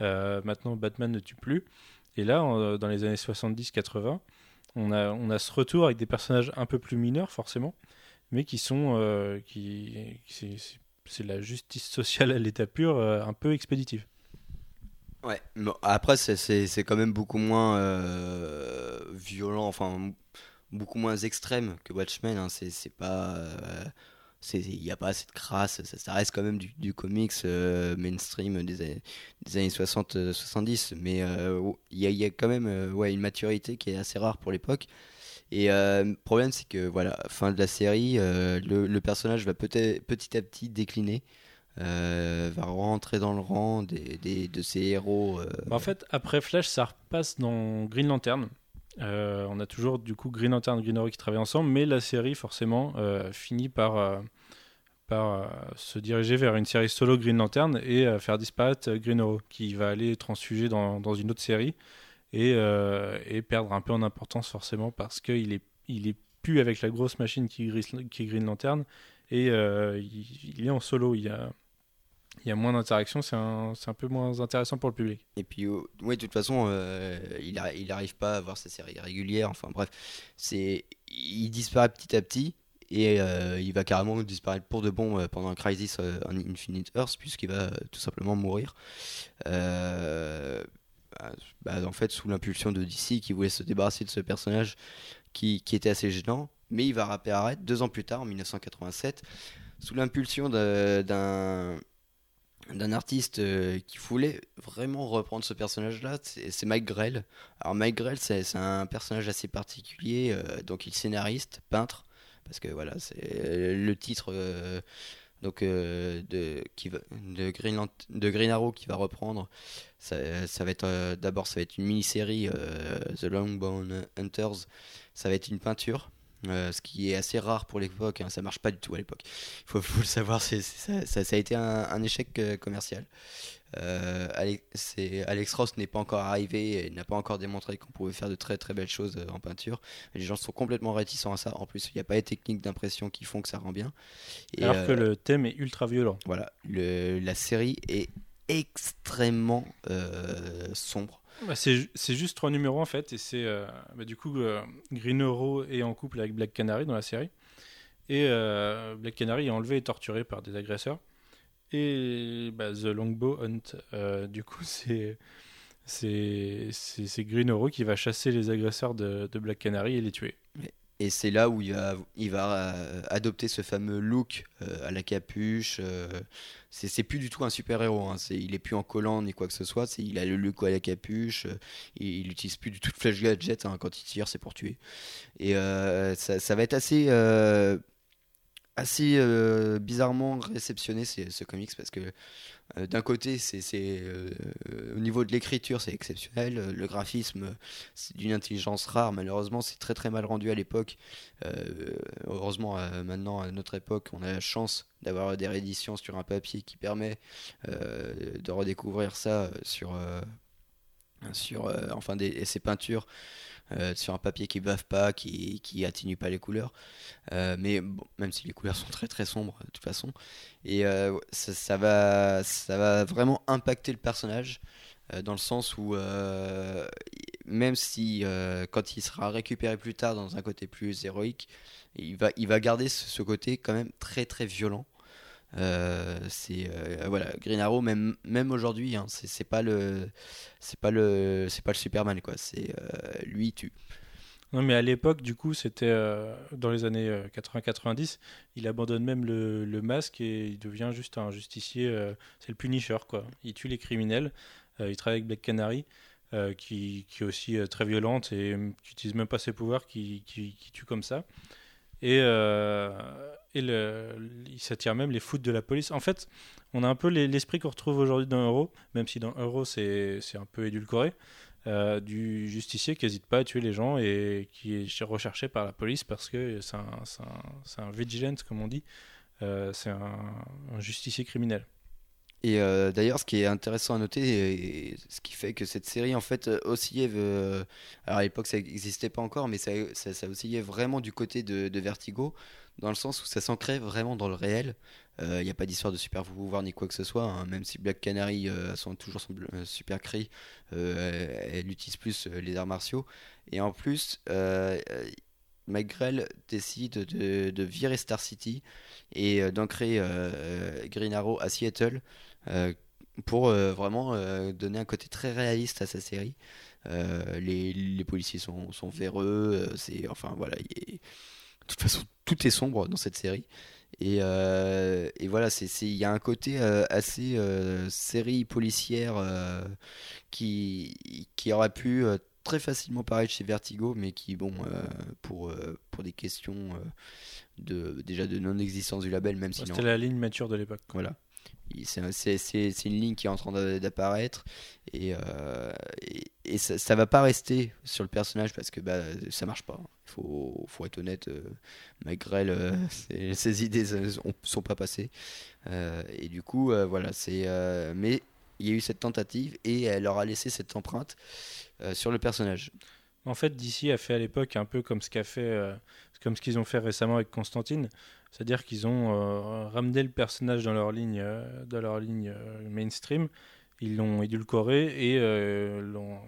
[SPEAKER 3] Euh, maintenant, Batman ne tue plus. Et là, dans les années 70-80, on a, on a ce retour avec des personnages un peu plus mineurs, forcément, mais qui sont. qui, c'est- la justice sociale à l'état pur, un peu expéditive.
[SPEAKER 1] Ouais, mais après, c'est- quand même beaucoup moins euh, violent, enfin, beaucoup moins extrême que Watchmen. hein. C'est pas. euh, Il n'y a pas de crasse, ça, reste quand même du, comics euh, mainstream des, années- des années 60-70. Mais euh, il y, a, y a quand même euh, ouais, une maturité qui est assez rare pour l'époque. Et euh, le problème, c'est que, voilà, fin de la série, euh, le, personnage va petit à petit décliner. Euh, va rentrer dans le rang des, des- de ces héros. euh,
[SPEAKER 3] Bah, en fait, après Flash, ça repasse dans Green Lantern. Euh, on a toujours du coup Green Lantern et Green Arrow qui travaillent ensemble, mais la série forcément finit par, par se diriger vers une série solo Green Lantern et faire disparaître Green Arrow qui va aller transfuger dans, dans une autre série et, et, perdre un peu en importance forcément parce qu'il est, il est plus avec la grosse machine qui est Green Lantern et il, il, est en solo. Il y a, il moins d'interaction, c'est un, peu moins intéressant pour le public.
[SPEAKER 1] Et puis, de toute façon, euh, il n'arrive pas à avoir sa série régulière. Enfin bref, il disparaît petit à petit et euh, il va carrément disparaître pour de bon euh, pendant Crisis on Infinite Earth puisqu'il va tout simplement mourir. Bah, en fait, sous l'impulsion de DC qui voulait se débarrasser de ce personnage qui était assez gênant, mais il va réapparaître deux ans plus tard, en 1987, sous l'impulsion d'un d'un artiste euh, qui voulait vraiment reprendre ce personnage-là, c'est Mike Grell. Alors Mike Grell, c'est un personnage assez particulier, euh, donc il est scénariste, peintre, parce que voilà, c'est le titre euh, donc de qui de Green de Green Arrow qui va reprendre. Ça, va d'abord ça va être une mini-série The Longbone Hunters. Ça va être une peinture euh, ce qui est assez rare pour l'époque, hein, ça marche pas du tout à l'époque. Il faut, le savoir, ça, a été un, échec euh, commercial. Euh, Alex, Alex, Ross n'est pas encore arrivé et n'a pas encore démontré qu'on pouvait faire de très très belles choses en peinture. Les gens sont complètement réticents à ça. En plus, il n'y a pas les techniques d'impression qui font que ça rend bien.
[SPEAKER 3] Alors que le thème est ultra violent.
[SPEAKER 1] Voilà, la série est extrêmement sombre.
[SPEAKER 3] Bah, c'est juste trois numéros en fait, et c'est euh, bah, du coup euh, Green Arrow est en couple avec Black Canary dans la série, et euh, Black Canary est enlevé et torturé par des agresseurs, et bah, The Longbow Hunt, du coup *laughs* c'est c'est Green Arrow qui va chasser les agresseurs de, de Black Canary et les tuer.
[SPEAKER 1] Et c'est là où il va, il va euh, adopter ce fameux look euh, à la capuche. Euh, c'est plus du tout un super-héros. Hein. Il est plus en collant ni quoi que ce soit. Il a le look à la capuche. il n'utilise plus du tout de flash gadget. Hein. Quand il tire, c'est pour tuer. Et ça, ça, va être assez assez euh, bizarrement réceptionné ce comics parce que euh, d'un côté c'est euh, au niveau de l'écriture c'est exceptionnel. Le graphisme c'est d'une intelligence rare. Malheureusement c'est très très mal rendu à l'époque. Heureusement maintenant à notre époque on a la chance d'avoir des rééditions sur un papier qui permet de redécouvrir ça sur sur enfin des, ces peintures euh, sur un papier qui bave pas, qui, qui atténue pas les couleurs. Euh, mais bon, même si les couleurs sont très très sombres de toute façon. Et euh, ça, va, ça va vraiment impacter le personnage dans le sens où même si quand il sera récupéré plus tard dans un côté plus héroïque, il va, il va garder ce côté quand même très très violent. Euh, c'est euh, voilà Green Arrow même même aujourd'hui hein, c'est pas le c'est pas le c'est pas le Superman quoi. C'est euh, lui tue.
[SPEAKER 3] Non mais à l'époque du coup c'était dans les années 80-90 il abandonne même le, le, masque et il devient juste un justicier c'est le Punisher quoi. Il tue les criminels il travaille avec Black Canary qui, qui, est aussi très violente et qui utilise même pas ses pouvoirs qui, qui, qui tue comme ça. Et et le, il s'attire même les foot de la police. En fait, on a un peu l'esprit qu'on retrouve aujourd'hui dans Euro, même si dans Euro c'est un peu édulcoré, euh, du justicier qui n'hésite pas à tuer les gens et qui est recherché par la police parce que c'est un, un, un, vigilant, comme on dit, euh, c'est un, justicier criminel.
[SPEAKER 1] Et euh, d'ailleurs, ce qui est intéressant à noter, ce qui fait que cette série en fait oscillait, alors à l'époque ça n'existait pas encore, mais ça, ça, oscillait vraiment du côté de Vertigo, dans le sens où ça s'ancrait vraiment dans le réel. Il euh, n'y a pas d'histoire de super pouvoir ni quoi que ce soit, hein. même si Black Canary euh, a toujours son euh, super cri, elle utilise plus les arts martiaux. Et en plus, McGrell décide de, virer Star City et d'ancrer Green Arrow à Seattle pour vraiment donner un côté très réaliste à sa série. Les, policiers sont, sont véreux, enfin voilà, toute façon, tout est sombre dans cette série. Et, euh, et voilà, il y a un côté euh, assez euh, série policière qui, qui aurait pu très facilement paraître chez Vertigo, mais qui, bon, pour, pour des questions de, déjà de non-existence du label, même si.
[SPEAKER 3] C'était la ligne mature de l'époque.
[SPEAKER 1] Voilà. Il- C'est un- c'est- c'est- c'est une ligne qui est en train d'a- d'apparaître et, et, et ça, ça va pas rester sur le personnage parce que bah, ça marche pas. Faut, faut être honnête, euh, Magrel, *laughs* euh, ses, idées ne sont, pas passées. Euh, et du coup, euh, voilà, c'est. euh, mais il y a eu cette tentative et elle leur a laissé cette empreinte sur le personnage.
[SPEAKER 3] En fait, DC a fait à l'époque un peu comme ce qu'a fait, comme ce qu'ils ont fait récemment avec Constantine, c'est-à-dire qu'ils ont ramené le personnage dans leur ligne, dans leur ligne mainstream, ils l'ont édulcoré et l'ont,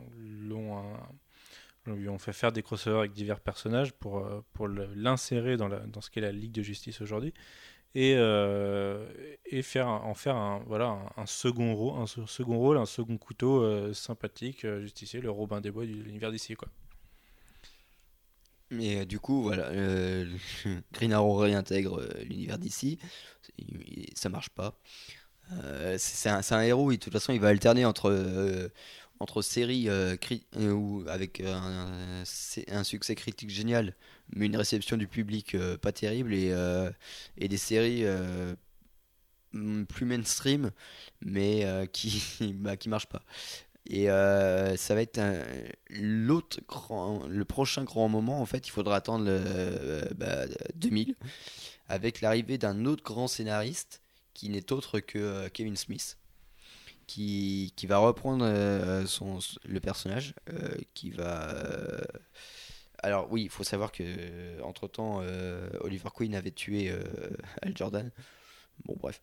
[SPEAKER 3] euh, lui ont fait faire des crossovers avec divers personnages pour, euh, pour l'insérer dans, dans ce qu'est la Ligue de Justice aujourd'hui et, euh, et faire en faire un, voilà, un, second rôle, un se- second rôle, un second couteau euh, sympathique, euh, justicier, le Robin des Bois de l'univers d'ici quoi.
[SPEAKER 1] Euh, du coup, voilà, Green Arrow réintègre l'univers d'ici. Ça marche pas. C'est un, un héros, il- de toute façon, il va alterner entre, entre séries euh, euh, avec euh, un, succès critique génial, mais une réception du public pas terrible, et, et des séries plus mainstream, mais *laughs* qui, bah, qui marchent pas. Et ça va être l'autre le prochain grand moment. En fait, il faudra attendre le, euh, bah, 2000 avec l'arrivée d'un autre grand scénariste qui n'est autre que Kevin Smith, qui, qui va reprendre euh, son, le personnage, euh, qui va. euh, alors oui, il faut savoir que entre temps, Oliver Queen avait tué Al Jordan. Bon, bref.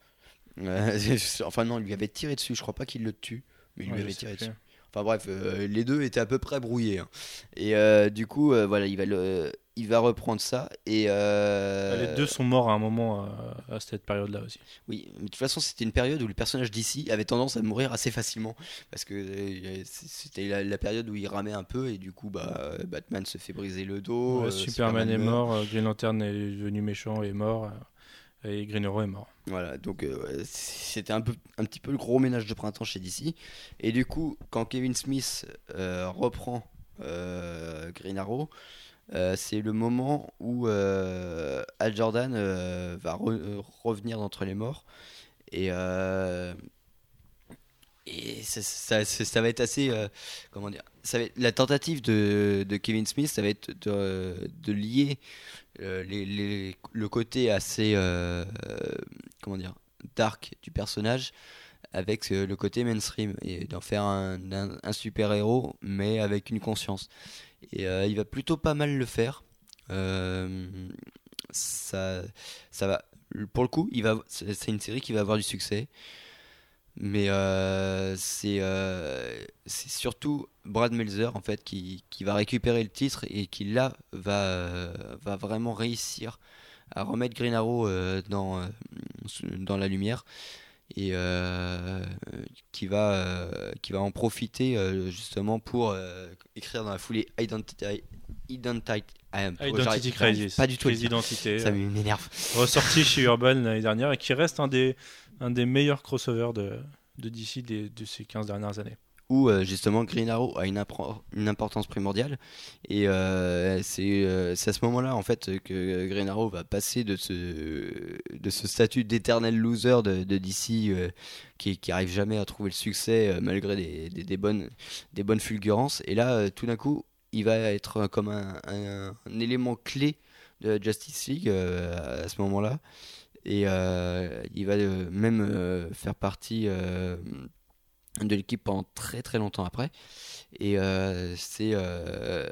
[SPEAKER 1] *laughs* Enfin non, il lui avait tiré dessus. Je crois pas qu'il le tue, mais il
[SPEAKER 3] Ouais,
[SPEAKER 1] lui avait tiré dessus. Enfin bref, les deux étaient à peu près brouillés. hein. Et du coup, voilà, il va, le, il va reprendre ça. Et euh,
[SPEAKER 3] Bah, Les deux sont morts à un moment euh, à cette période-là aussi.
[SPEAKER 1] Oui, mais de toute façon, c'était une période où le personnage d'ici avait tendance à mourir assez facilement. Parce que euh, c'était la, la période où il ramait un peu et du coup, bah, Batman se fait briser le dos.
[SPEAKER 3] Ouais,
[SPEAKER 1] euh,
[SPEAKER 3] Superman, est
[SPEAKER 1] meurt.
[SPEAKER 3] mort, euh, Green Lantern est devenu méchant et est mort, et Green Arrow est mort.
[SPEAKER 1] Voilà, donc c'était un, peu, un petit peu le gros ménage de printemps chez DC. Et du coup, quand Kevin Smith reprend Green Arrow, euh, c'est le moment où euh, Al Jordan euh, va euh, revenir d'entre les morts. Et, ça, va être assez. comment dire La tentative de, Kevin Smith, ça va être de, lier le côté assez. comment dire dark du personnage avec le côté mainstream et d'en faire un super-héros mais avec une conscience. Et euh, il va plutôt pas mal le faire. Euh, ça, ça va. Pour le coup. C'est une série qui va avoir du succès. Mais euh, c'est surtout Brad Meltzer en fait qui, va récupérer le titre et qui là va, va vraiment réussir à remettre Green Arrow dans, dans la lumière et euh, qui, va, euh, qui va en profiter euh, justement pour écrire dans la foulée Identity, Identity, ah,
[SPEAKER 3] Identity Crisis.
[SPEAKER 1] Pas du tout.
[SPEAKER 3] d'identité.
[SPEAKER 1] Ça m'énerve.
[SPEAKER 3] ressorti chez *laughs* Urban l'année dernière et qui reste un des, un des meilleurs crossovers de, de DC des- de ces 15 dernières années.
[SPEAKER 1] Où euh, justement Green Arrow a une, importance primordiale. Et euh, c'est euh, c'est à ce moment-là en fait que Green Arrow va passer de ce statut d'éternel loser de, DC qui qui arrive jamais à trouver le succès malgré des, bonnes fulgurances. Et là tout d'un coup il va être comme un, un- élément clé de Justice League à ce moment-là. Et il va même faire partie de l'équipe pendant très très longtemps après. Et euh, c'est euh,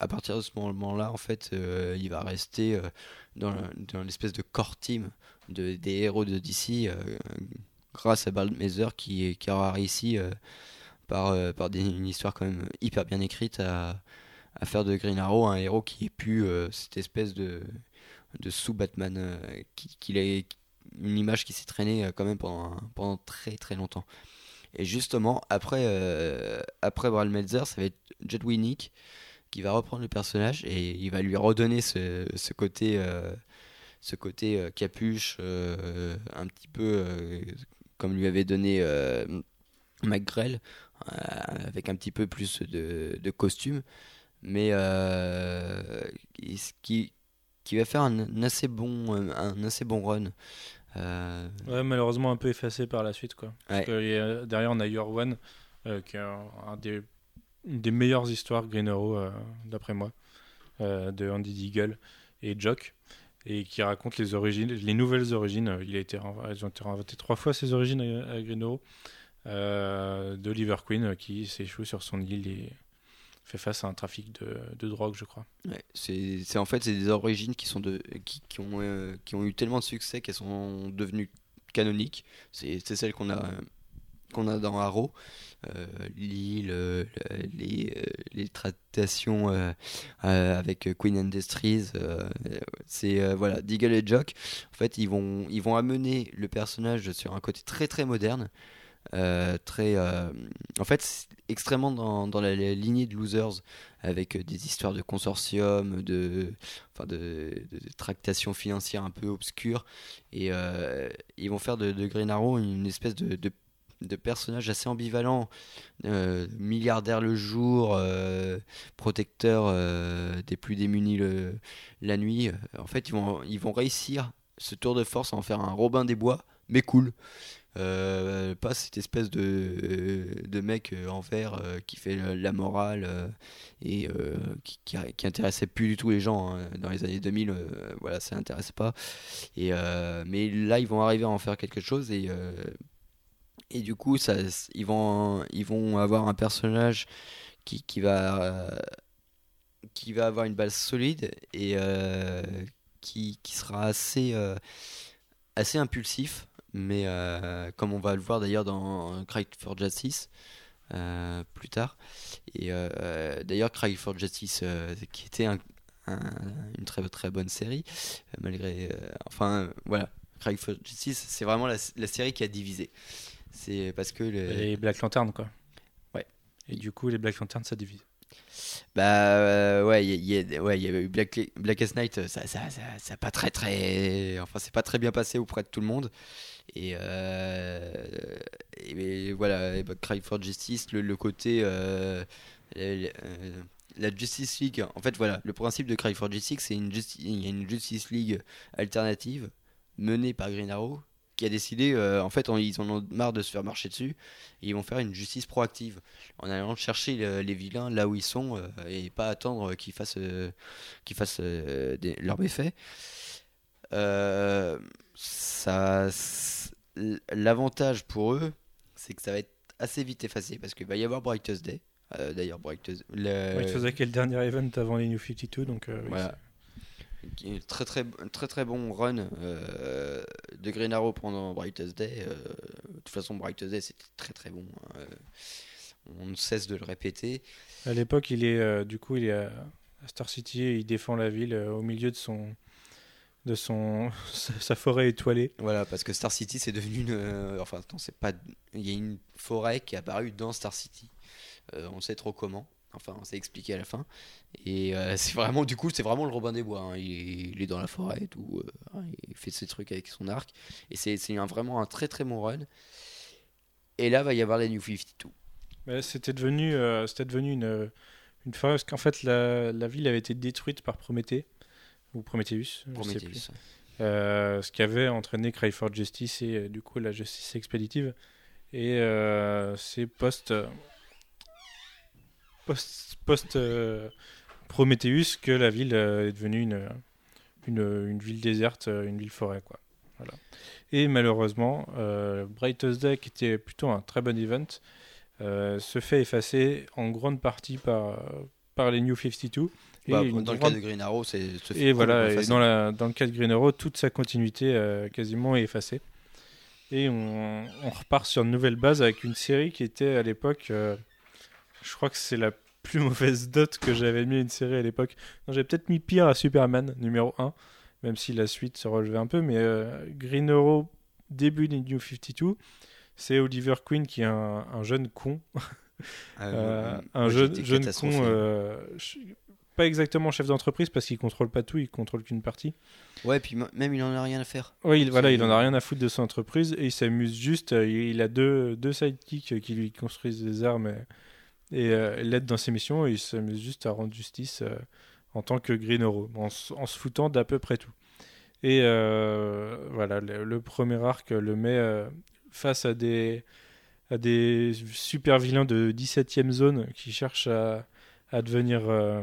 [SPEAKER 1] à partir de ce moment-là, en fait, euh, il va rester euh, dans, le- dans l'espèce de core team de, des héros de DC grâce à Bald Mazer qui, qui aura réussi par, par une histoire quand même hyper bien écrite à, faire de Green Arrow un héros qui est plus cette espèce de, de sous-Batman, qui, qu'il est une image qui s'est traînée quand même pendant, pendant très très longtemps. Et justement, après, euh, après ça va être Jet Winnick qui va reprendre le personnage et il va lui redonner ce, ce côté, euh, ce côté euh, capuche, euh, un petit peu comme lui avait donné McGrell, avec un petit peu plus de, de costume, mais qui, qui, va faire un, assez bon, un assez bon run
[SPEAKER 3] Ouais, malheureusement un peu effacé par la suite. Quoi. Parce
[SPEAKER 1] Ouais.
[SPEAKER 3] que, a- derrière, on a Your One, euh, qui est un, un des, une des meilleures histoires Green Arrow, euh, d'après moi, euh, de Andy Deagle et Jock, et qui raconte les origines, les nouvelles origines. euh, Il a été, elles ont été inventées trois fois ces origines à, à Green Arrow, euh, d'Oliver Queen euh, qui s'échoue sur son île et fait face à un trafic de, de drogue, je crois.
[SPEAKER 1] C'est en fait c'est des origines qui sont de qui, qui ont euh, qui ont eu tellement de succès qu'elles sont devenues canoniques. C'est celles qu'on a qu'on a dans Arrow, Euh, euh, les euh, les avec Queen Industries. c'est voilà Deagle et Jock. En fait ils vont ils vont amener le personnage sur un côté très très moderne. Euh, très euh, en fait extrêmement dans, dans la, lignée de Losers avec euh, des histoires de consortium, de, enfin de, tractations financières un peu obscures. Et ils vont faire de, de une espèce de, de, personnage assez ambivalent, milliardaire le jour, protecteur des plus démunis le, la nuit. En fait, ils vont, ils vont réussir ce tour de force à en faire un Robin des Bois, mais cool. Euh, pas cette espèce de, de mec euh, en vert euh, qui fait la morale euh, et euh, qui, qui, intéressait plus du tout les gens hein. dans les années 2000 euh, voilà ça intéressait pas et euh, mais là ils vont arriver à en faire quelque chose et euh, et du coup ça ils vont ils vont avoir un personnage qui, qui va euh, qui va avoir une base solide et euh, qui, qui sera assez euh, assez impulsif mais euh, comme on va le voir d'ailleurs dans Cry for Justice euh, plus tard. Et euh, d'ailleurs, Cry for Justice, qui était un- un- une très très bonne série, malgré. enfin, voilà, Cry for Justice, c'est vraiment la, la série qui a divisé. C'est parce que. le-
[SPEAKER 3] Et Black Lantern, quoi.
[SPEAKER 1] Ouais.
[SPEAKER 3] Et du coup, les Black Lantern, ça divise.
[SPEAKER 1] Bah euh, ouais, il y, y ouais, il y avait eu Black, Blackest Night, ça, ça, ça, ça pas très très, enfin c'est pas très bien passé auprès de tout le monde. Et, euh, voilà, bah, Cry for Justice, le, côté, euh, euh, la Justice League. En fait voilà, le principe de Cry for Justice, c'est une y a une Justice League alternative menée par Green Arrow qui a décidé, en fait, ils en ont marre de se faire marcher dessus, ils vont faire une justice proactive en allant chercher le- les vilains là où ils sont et pas attendre qu'ils fassent, euh, qu'ils fassent leurs méfaits. Ça, l'avantage pour eux, c'est que ça va être assez vite effacé parce qu'il va y avoir Brightest Day. Euh, D'ailleurs, Brightest le-
[SPEAKER 3] Ouais, il faisait quel dernier event avant les New 52, donc euh,
[SPEAKER 1] Voilà. qui est très très très très bon run euh, de Green Arrow pendant Brightest Day. Euh, de toute façon, Brightest Day c'était très très bon. hein. On ne cesse de le répéter.
[SPEAKER 3] À l'époque, il est du coup, il est à Star City et il défend la ville au milieu de son de son *laughs* sa forêt étoilée.
[SPEAKER 1] Voilà, parce que Star City c'est devenu une. euh, enfin, attends, c'est pas. Il y a une forêt qui est apparue dans Star City. Euh, on sait trop comment. Enfin, on s'est expliqué à la fin. Et euh, *laughs* c'est vraiment, du coup, c'est vraiment le Robin des Bois. hein. Il, est, il est dans la forêt et tout. euh, hein, il fait ses trucs avec son arc. Et c'est vraiment un très très bon run. Et là, va y avoir les New 52.
[SPEAKER 3] Mais C'était devenu c'était devenu une une forêt parce qu'en fait la, la ville avait été détruite par Prométhée ou Prometheus, je sais plus.
[SPEAKER 1] Prometheus.
[SPEAKER 3] Euh, ce qui avait entraîné Cry for Justice et euh, du coup la justice expéditive. Et euh, c'est post post, post Prometheus que la ville est devenue une, une, une ville déserte, une ville forêt quoi. Voilà. Et malheureusement, euh, Brightest Day, qui était plutôt un très bon event, euh, se fait effacer en grande partie par, par les New 52. Et
[SPEAKER 1] Bah, dans le cas de Green Arrow, c'est.
[SPEAKER 3] et voilà, et dans, la, dans le cas de Green Arrow, toute sa continuité euh, quasiment est effacée. Et on, on repart sur une nouvelle base avec une série qui était à l'époque, euh, je crois que c'est la plus *laughs* mauvaise dot que j'avais mis à une série à l'époque. J'ai peut-être mis pire à Superman, numéro 1, même si la suite se relevait un peu, mais euh, Green Arrow, début des New 52, c'est Oliver Queen qui est un, un jeune con un jeune, con, pas exactement chef d'entreprise parce qu'il contrôle pas tout, il contrôle qu'une partie.
[SPEAKER 1] Ouais, puis même il en a rien à faire.
[SPEAKER 3] Oui, il, voilà, il en a rien à foutre de son entreprise et il s'amuse juste. euh, il, a deux, deux sidekicks qui lui construisent des armes et, et, euh, l'aident dans ses missions et il s'amuse juste à rendre justice euh, en tant que Green Arrow, en, se foutant d'à peu près tout. Et euh, voilà, le, le premier arc le met euh, face à des, à des super vilains de 17ème zone qui cherchent à, à devenir, euh,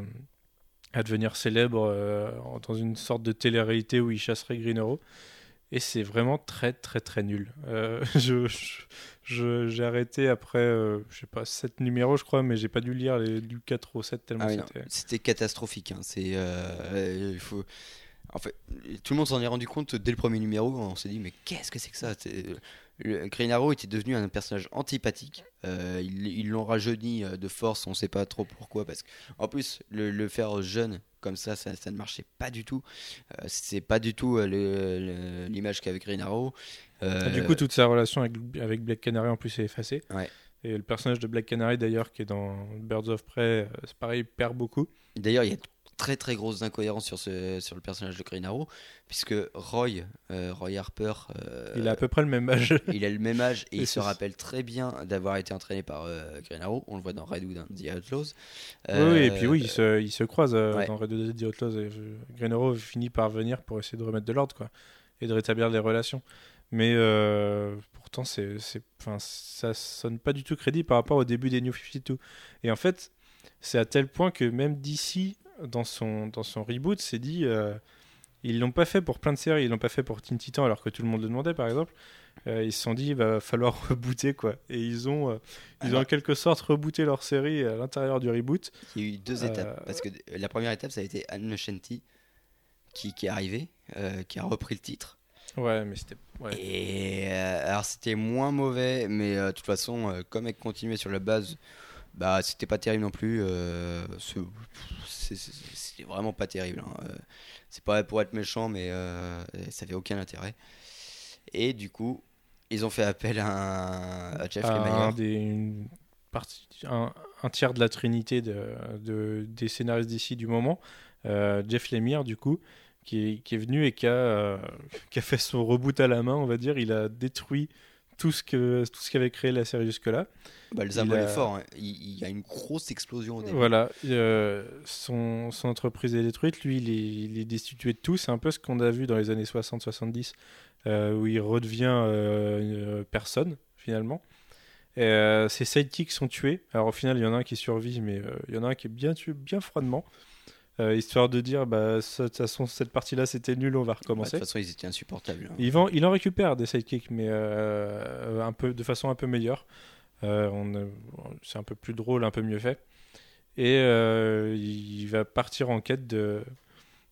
[SPEAKER 3] à devenir célèbres euh, dans une sorte de télé-réalité où ils chasseraient Green Arrow. Et c'est vraiment très très très nul. Euh, *laughs* je, j'ai arrêté après, euh, je sais pas, 7 numéros je crois, mais j'ai pas dû lire les, du 4 au 7 tellement
[SPEAKER 1] Ah oui,
[SPEAKER 3] c'était...
[SPEAKER 1] C'était catastrophique. hein. C'est, euh, il faut... En fait, tout le monde s'en est rendu compte dès le premier numéro. On s'est dit, mais qu'est-ce que c'est que ça? Green Arrow était devenu un personnage antipathique. Euh, ils l'ont rajeuni euh, de force, on sait pas trop pourquoi. Parce qu'en plus, le, le faire jeune comme ça, ça, ça ne marchait pas du tout. Euh, c'est pas du tout euh, l'image qu'avait Green Arrow. Euh,
[SPEAKER 3] Du coup, toute sa relation avec, avec Black Canary en plus est effacée.
[SPEAKER 1] Ouais.
[SPEAKER 3] Et le personnage de Black Canary d'ailleurs, qui est dans Birds of Prey, euh, c'est pareil, perd beaucoup.
[SPEAKER 1] D'ailleurs, il y a très très grosses incohérences sur, ce, sur le personnage de Green Arrow, puisque Roy, euh, Roy Harper, euh,
[SPEAKER 3] Il a à peu près le même âge. *laughs*
[SPEAKER 1] il a le même âge et *laughs* il se rappelle très bien d'avoir été entraîné par euh, Green Arrow. On le voit dans Redwood and The Outlaws.
[SPEAKER 3] Oui, oui, et
[SPEAKER 1] Euh,
[SPEAKER 3] puis oui, ils se, ils se croisent euh,
[SPEAKER 1] ouais.
[SPEAKER 3] dans Red Dead The Outlaws. Et euh, Green Arrow finit par venir pour essayer de remettre de l'ordre, quoi, et de rétablir les relations. Mais euh, pourtant, c'est, c'est, ça sonne pas du tout crédible par rapport au début des New 52. Et en fait, c'est à tel point que même DC, dans son, dans son reboot, s'est dit, euh, ils l'ont pas fait pour plein de séries, ils l'ont pas fait pour Teen Titan alors que tout le monde le demandait, par exemple. Euh, ils se sont dit, il va falloir *laughs* rebooter, quoi. Et ils ont, euh, ils ont en quelque sorte rebooté leur série à l'intérieur du reboot.
[SPEAKER 1] Il y a eu deux
[SPEAKER 3] Euh,
[SPEAKER 1] étapes. Parce que la première étape, ça a été Anne Shanty qui, qui est arrivé, euh, qui a repris le titre.
[SPEAKER 3] Ouais, mais c'était. Ouais.
[SPEAKER 1] Et euh, alors c'était moins mauvais, mais euh, de toute façon, euh, comme elle continuait sur la base, bah c'était pas terrible non plus. euh, C'était vraiment pas terrible. hein. Euh, C'est pas pour être méchant, mais euh, ça avait aucun intérêt. Et du coup, ils ont fait appel à, un- à Jeff
[SPEAKER 3] à un,
[SPEAKER 1] Lemire.
[SPEAKER 3] des, une partie, un, un tiers de la trinité de, de- des scénaristes d'ici du moment, euh, Jeff Lemire, du coup, qui est, qui est venu et qui a, *laughs* qui a fait son reboot à la main, on va dire. Il a détruit tout ce que tout ce qu'avait créé la série jusque-là.
[SPEAKER 1] Bah, le
[SPEAKER 3] il
[SPEAKER 1] symbole
[SPEAKER 3] a-
[SPEAKER 1] est fort. hein. Il, il y a une grosse explosion au début.
[SPEAKER 3] Voilà, euh, son, son entreprise est détruite, lui il est, il est destitué de tout, c'est un peu ce qu'on a vu dans les années 60-70, euh, où il redevient euh, une personne finalement. Euh, ses sidekicks sont tués, alors au final il y en a un qui survit, mais euh, il y en a un qui est bien tué, bien froidement, euh, histoire de dire, bah, de toute façon cette partie-là c'était nul, on va
[SPEAKER 1] Bah, de
[SPEAKER 3] recommencer.
[SPEAKER 1] toute façon, ils étaient insupportables. hein.
[SPEAKER 3] Il, vend- il en récupère des sidekicks, mais euh, un peu, de façon un peu meilleure. Euh, c'est un peu plus drôle, un peu mieux fait. Et il va partir en quête de,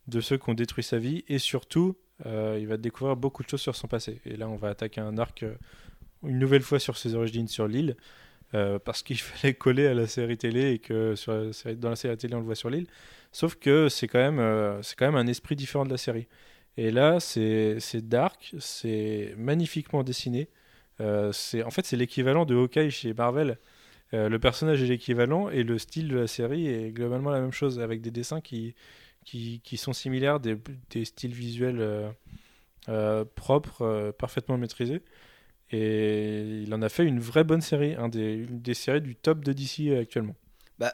[SPEAKER 3] de ceux qui ont détruit sa vie. Et surtout, il va découvrir beaucoup de choses sur son passé. Et là, on va attaquer un arc une nouvelle fois sur ses origines sur l'île. euh, parce qu'il *laughs* fallait coller à la série télé et que sur la série- dans la série télé on le voit sur l'île. Sauf que c'est quand, même, euh, c'est quand même un esprit différent de la série. Et là, c'est dark, c'est magnifiquement dessiné. Euh, en fait, c'est l'équivalent de Hawkeye chez Marvel. Euh, le personnage est l'équivalent et le style de la série est globalement la même chose, avec des dessins qui, qui, qui sont similaires, des, styles visuels euh, propres, parfaitement maîtrisés. Et il en a fait une vraie bonne série, un des, une des séries du top de DC actuellement.
[SPEAKER 1] Bah,